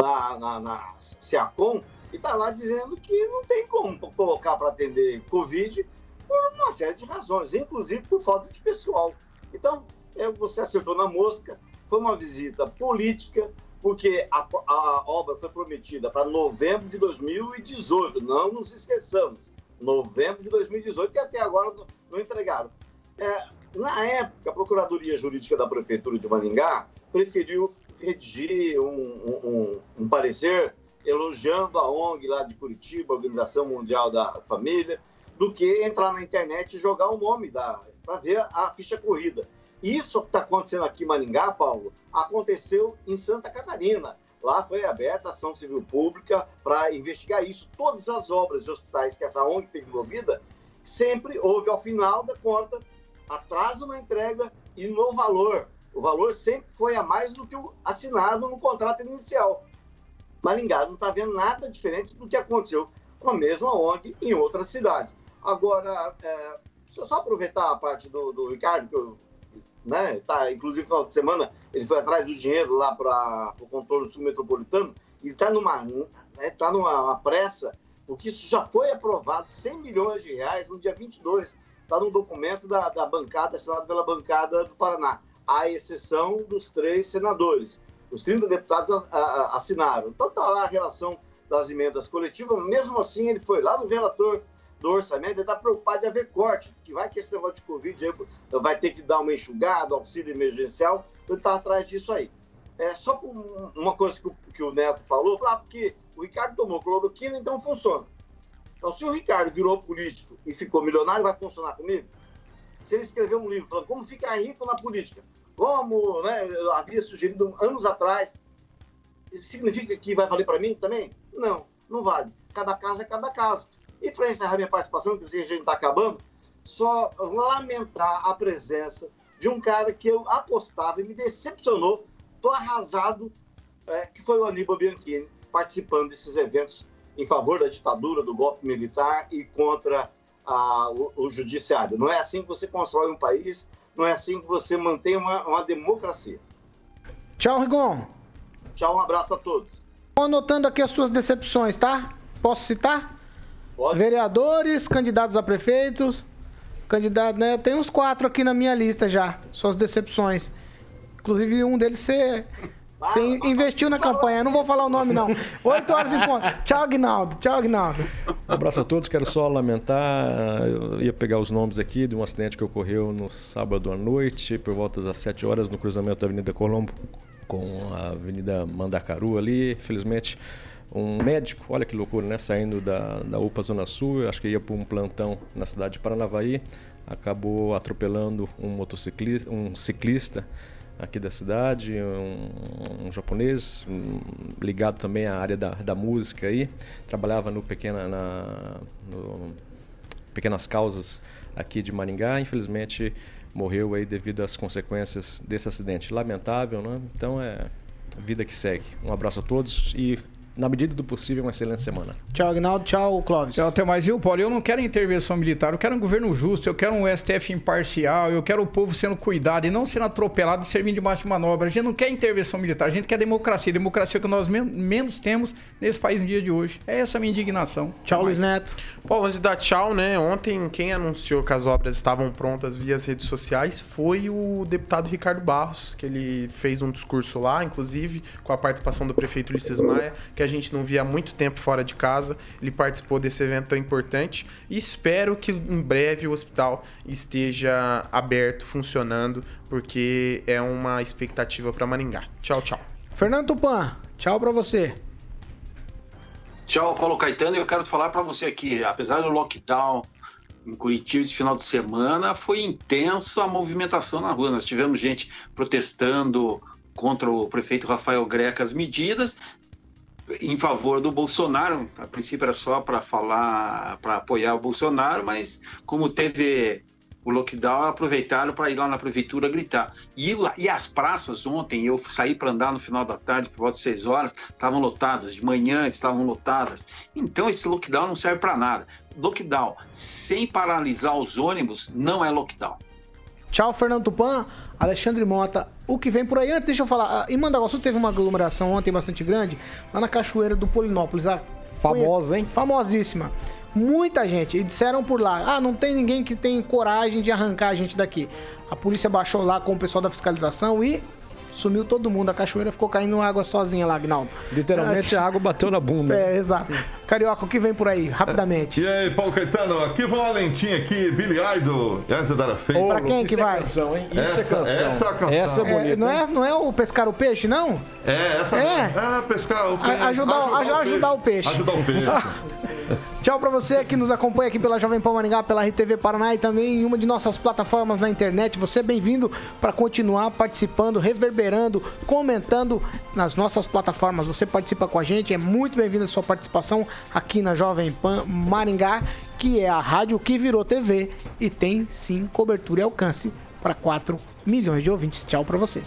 na, na, na SEACOM, e está lá dizendo que não tem como colocar para atender Covid por uma série de razões, inclusive por falta de pessoal. Então, é, você acertou na mosca, foi uma visita política, porque a, a obra foi prometida para novembro de 2018, não nos esqueçamos novembro de 2018, e até agora não entregaram. É, na época, a Procuradoria Jurídica da Prefeitura de Maringá preferiu redigir um, um, um parecer elogiando a ONG lá de Curitiba, Organização Mundial da Família, do que entrar na internet e jogar o nome da para ver a ficha corrida. Isso que está acontecendo aqui em Maringá, Paulo, aconteceu em Santa Catarina. Lá foi aberta a ação civil pública para investigar isso. Todas as obras de hospitais que essa ONG teve envolvida, sempre houve, ao final da conta, atraso na entrega e no valor. O valor sempre foi a mais do que o assinado no contrato inicial. Maringá não está vendo nada diferente do que aconteceu com a mesma ONG em outras cidades. Agora, é, deixa eu só aproveitar a parte do, do Ricardo, que eu né? Tá, inclusive, no final de semana, ele foi atrás do dinheiro lá para o controle sul metropolitano e está numa, né, tá numa pressa, porque isso já foi aprovado, 100 milhões de reais no dia 22. Está no documento da, da bancada, assinado pela bancada do Paraná, à exceção dos três senadores. Os 30 deputados a, a, assinaram. Então está lá a relação das emendas coletivas, mesmo assim ele foi lá no relator do orçamento, ele está preocupado de haver corte, que vai que esse negócio de Covid vai ter que dar uma enxugada, auxílio emergencial, ele está atrás disso aí. É, só uma coisa que o, que o Neto falou, ah, porque o Ricardo tomou cloroquina, então funciona. Então, se o Ricardo virou político e ficou milionário, vai funcionar comigo? Se ele escrever um livro falando como ficar rico na política, como né, eu havia sugerido anos atrás, significa que vai valer para mim também? Não, não vale. Cada caso é cada caso. E para encerrar minha participação, que a gente está acabando, só lamentar a presença de um cara que eu apostava e me decepcionou, tô arrasado, é, que foi o Aníbal Bianchini, participando desses eventos em favor da ditadura, do golpe militar e contra a, o, o, judiciário. Não é assim que você constrói um país, não é assim que você mantém uma, uma democracia. Tchau, Rigon. Tchau, um abraço a todos. Estou anotando aqui as suas decepções, tá? Posso citar? Pode. Vereadores, candidatos a prefeitos, candidato, né? Tem uns quatro aqui na minha lista já, suas decepções. Inclusive um deles você, você investiu na campanha. Não vou falar o nome, não. Oito horas em ponto. Tchau, Agnaldo. Tchau, Agnaldo. Um abraço a todos. Quero só lamentar. Eu ia pegar os nomes aqui de um acidente que ocorreu no sábado à noite, por volta das sete horas, no cruzamento da Avenida Colombo com a Avenida Mandacaru ali. Infelizmente um médico, olha que loucura, né? Saindo da, da UPA Zona Sul, acho que ia para um plantão na cidade de Paranavaí, acabou atropelando um motociclista, um ciclista aqui da cidade, um, um japonês um, ligado também à área da, da música aí, trabalhava no pequena na no, pequenas causas aqui de Maringá, infelizmente morreu aí devido às consequências desse acidente. Lamentável, né? Então é vida que segue. Um abraço a todos e na medida do possível, uma excelente semana. Tchau, Agnaldo. Tchau, Clóvis. Tchau, até mais, viu, Paulo? Eu não quero intervenção militar, eu quero um governo justo, eu quero um STF imparcial, eu quero o povo sendo cuidado e não sendo atropelado e servindo de macho de manobra. A gente não quer intervenção militar, a gente quer democracia. Democracia que nós men menos temos nesse país no dia de hoje. É essa a minha indignação. Tchau, Luiz Neto. Paulo, antes de dar tchau, né? Ontem, quem anunciou que as obras estavam prontas via as redes sociais foi o deputado Ricardo Barros, que ele fez um discurso lá, inclusive com a participação do prefeito Ulisses Maia, que a gente não via há muito tempo fora de casa. Ele participou desse evento tão importante e espero que em breve o hospital esteja aberto, funcionando, porque é uma expectativa para Maringá. Tchau, tchau. Fernando Tupan, tchau pra você. Tchau, Paulo Caetano. Eu quero falar para você aqui, apesar do lockdown em Curitiba esse final de semana, foi intensa a movimentação na rua. Nós tivemos gente protestando contra o prefeito Rafael Greca as medidas em favor do Bolsonaro. A princípio era só para falar, para apoiar o Bolsonaro, mas como teve o lockdown, aproveitaram para ir lá na prefeitura gritar. E, e as praças ontem, eu saí para andar no final da tarde, por volta de 6 horas, estavam lotadas, de manhã estavam lotadas. Então esse lockdown não serve para nada. Lockdown sem paralisar os ônibus não é lockdown. Tchau, Fernando Tupan. Alexandre Mota, o que vem por aí? Antes, deixa eu falar. Em Mandaguaçu teve uma aglomeração ontem bastante grande, lá na Cachoeira do Polinópolis. A Famosa, hein? Famosíssima. Muita gente. E disseram por lá: ah, não tem ninguém que tem coragem de arrancar a gente daqui. A polícia baixou lá com o pessoal da fiscalização e sumiu todo mundo. A cachoeira ficou caindo água sozinha lá, Agnaldo. Literalmente a água bateu na bunda. É, exato. Carioca, o que vem por aí? Rapidamente. E aí, Paulo Caetano, aqui vai uma lentinha aqui, Billy Idol. Essa da feita. pra quem que Isso é vai? canção, hein? Isso Essa- é canção. essa é a canção. Essa é É, bonita. não, hein? é, não é o pescar o peixe, não? É, essa É. Ah, pescar o peixe. A- ajudar- aj- ajudar o peixe. Ajudar o peixe. Tchau pra você que nos acompanha aqui pela Jovem Pan Maringá, pela RTV Paraná e também em uma de nossas plataformas na internet. Você é bem-vindo para continuar participando, reverberando, comentando nas nossas plataformas. Você participa com a gente, é muito bem-vinda a sua participação aqui na Jovem Pan Maringá, que é a rádio que virou TV e tem sim cobertura e alcance para 4 milhões de ouvintes. Tchau pra você.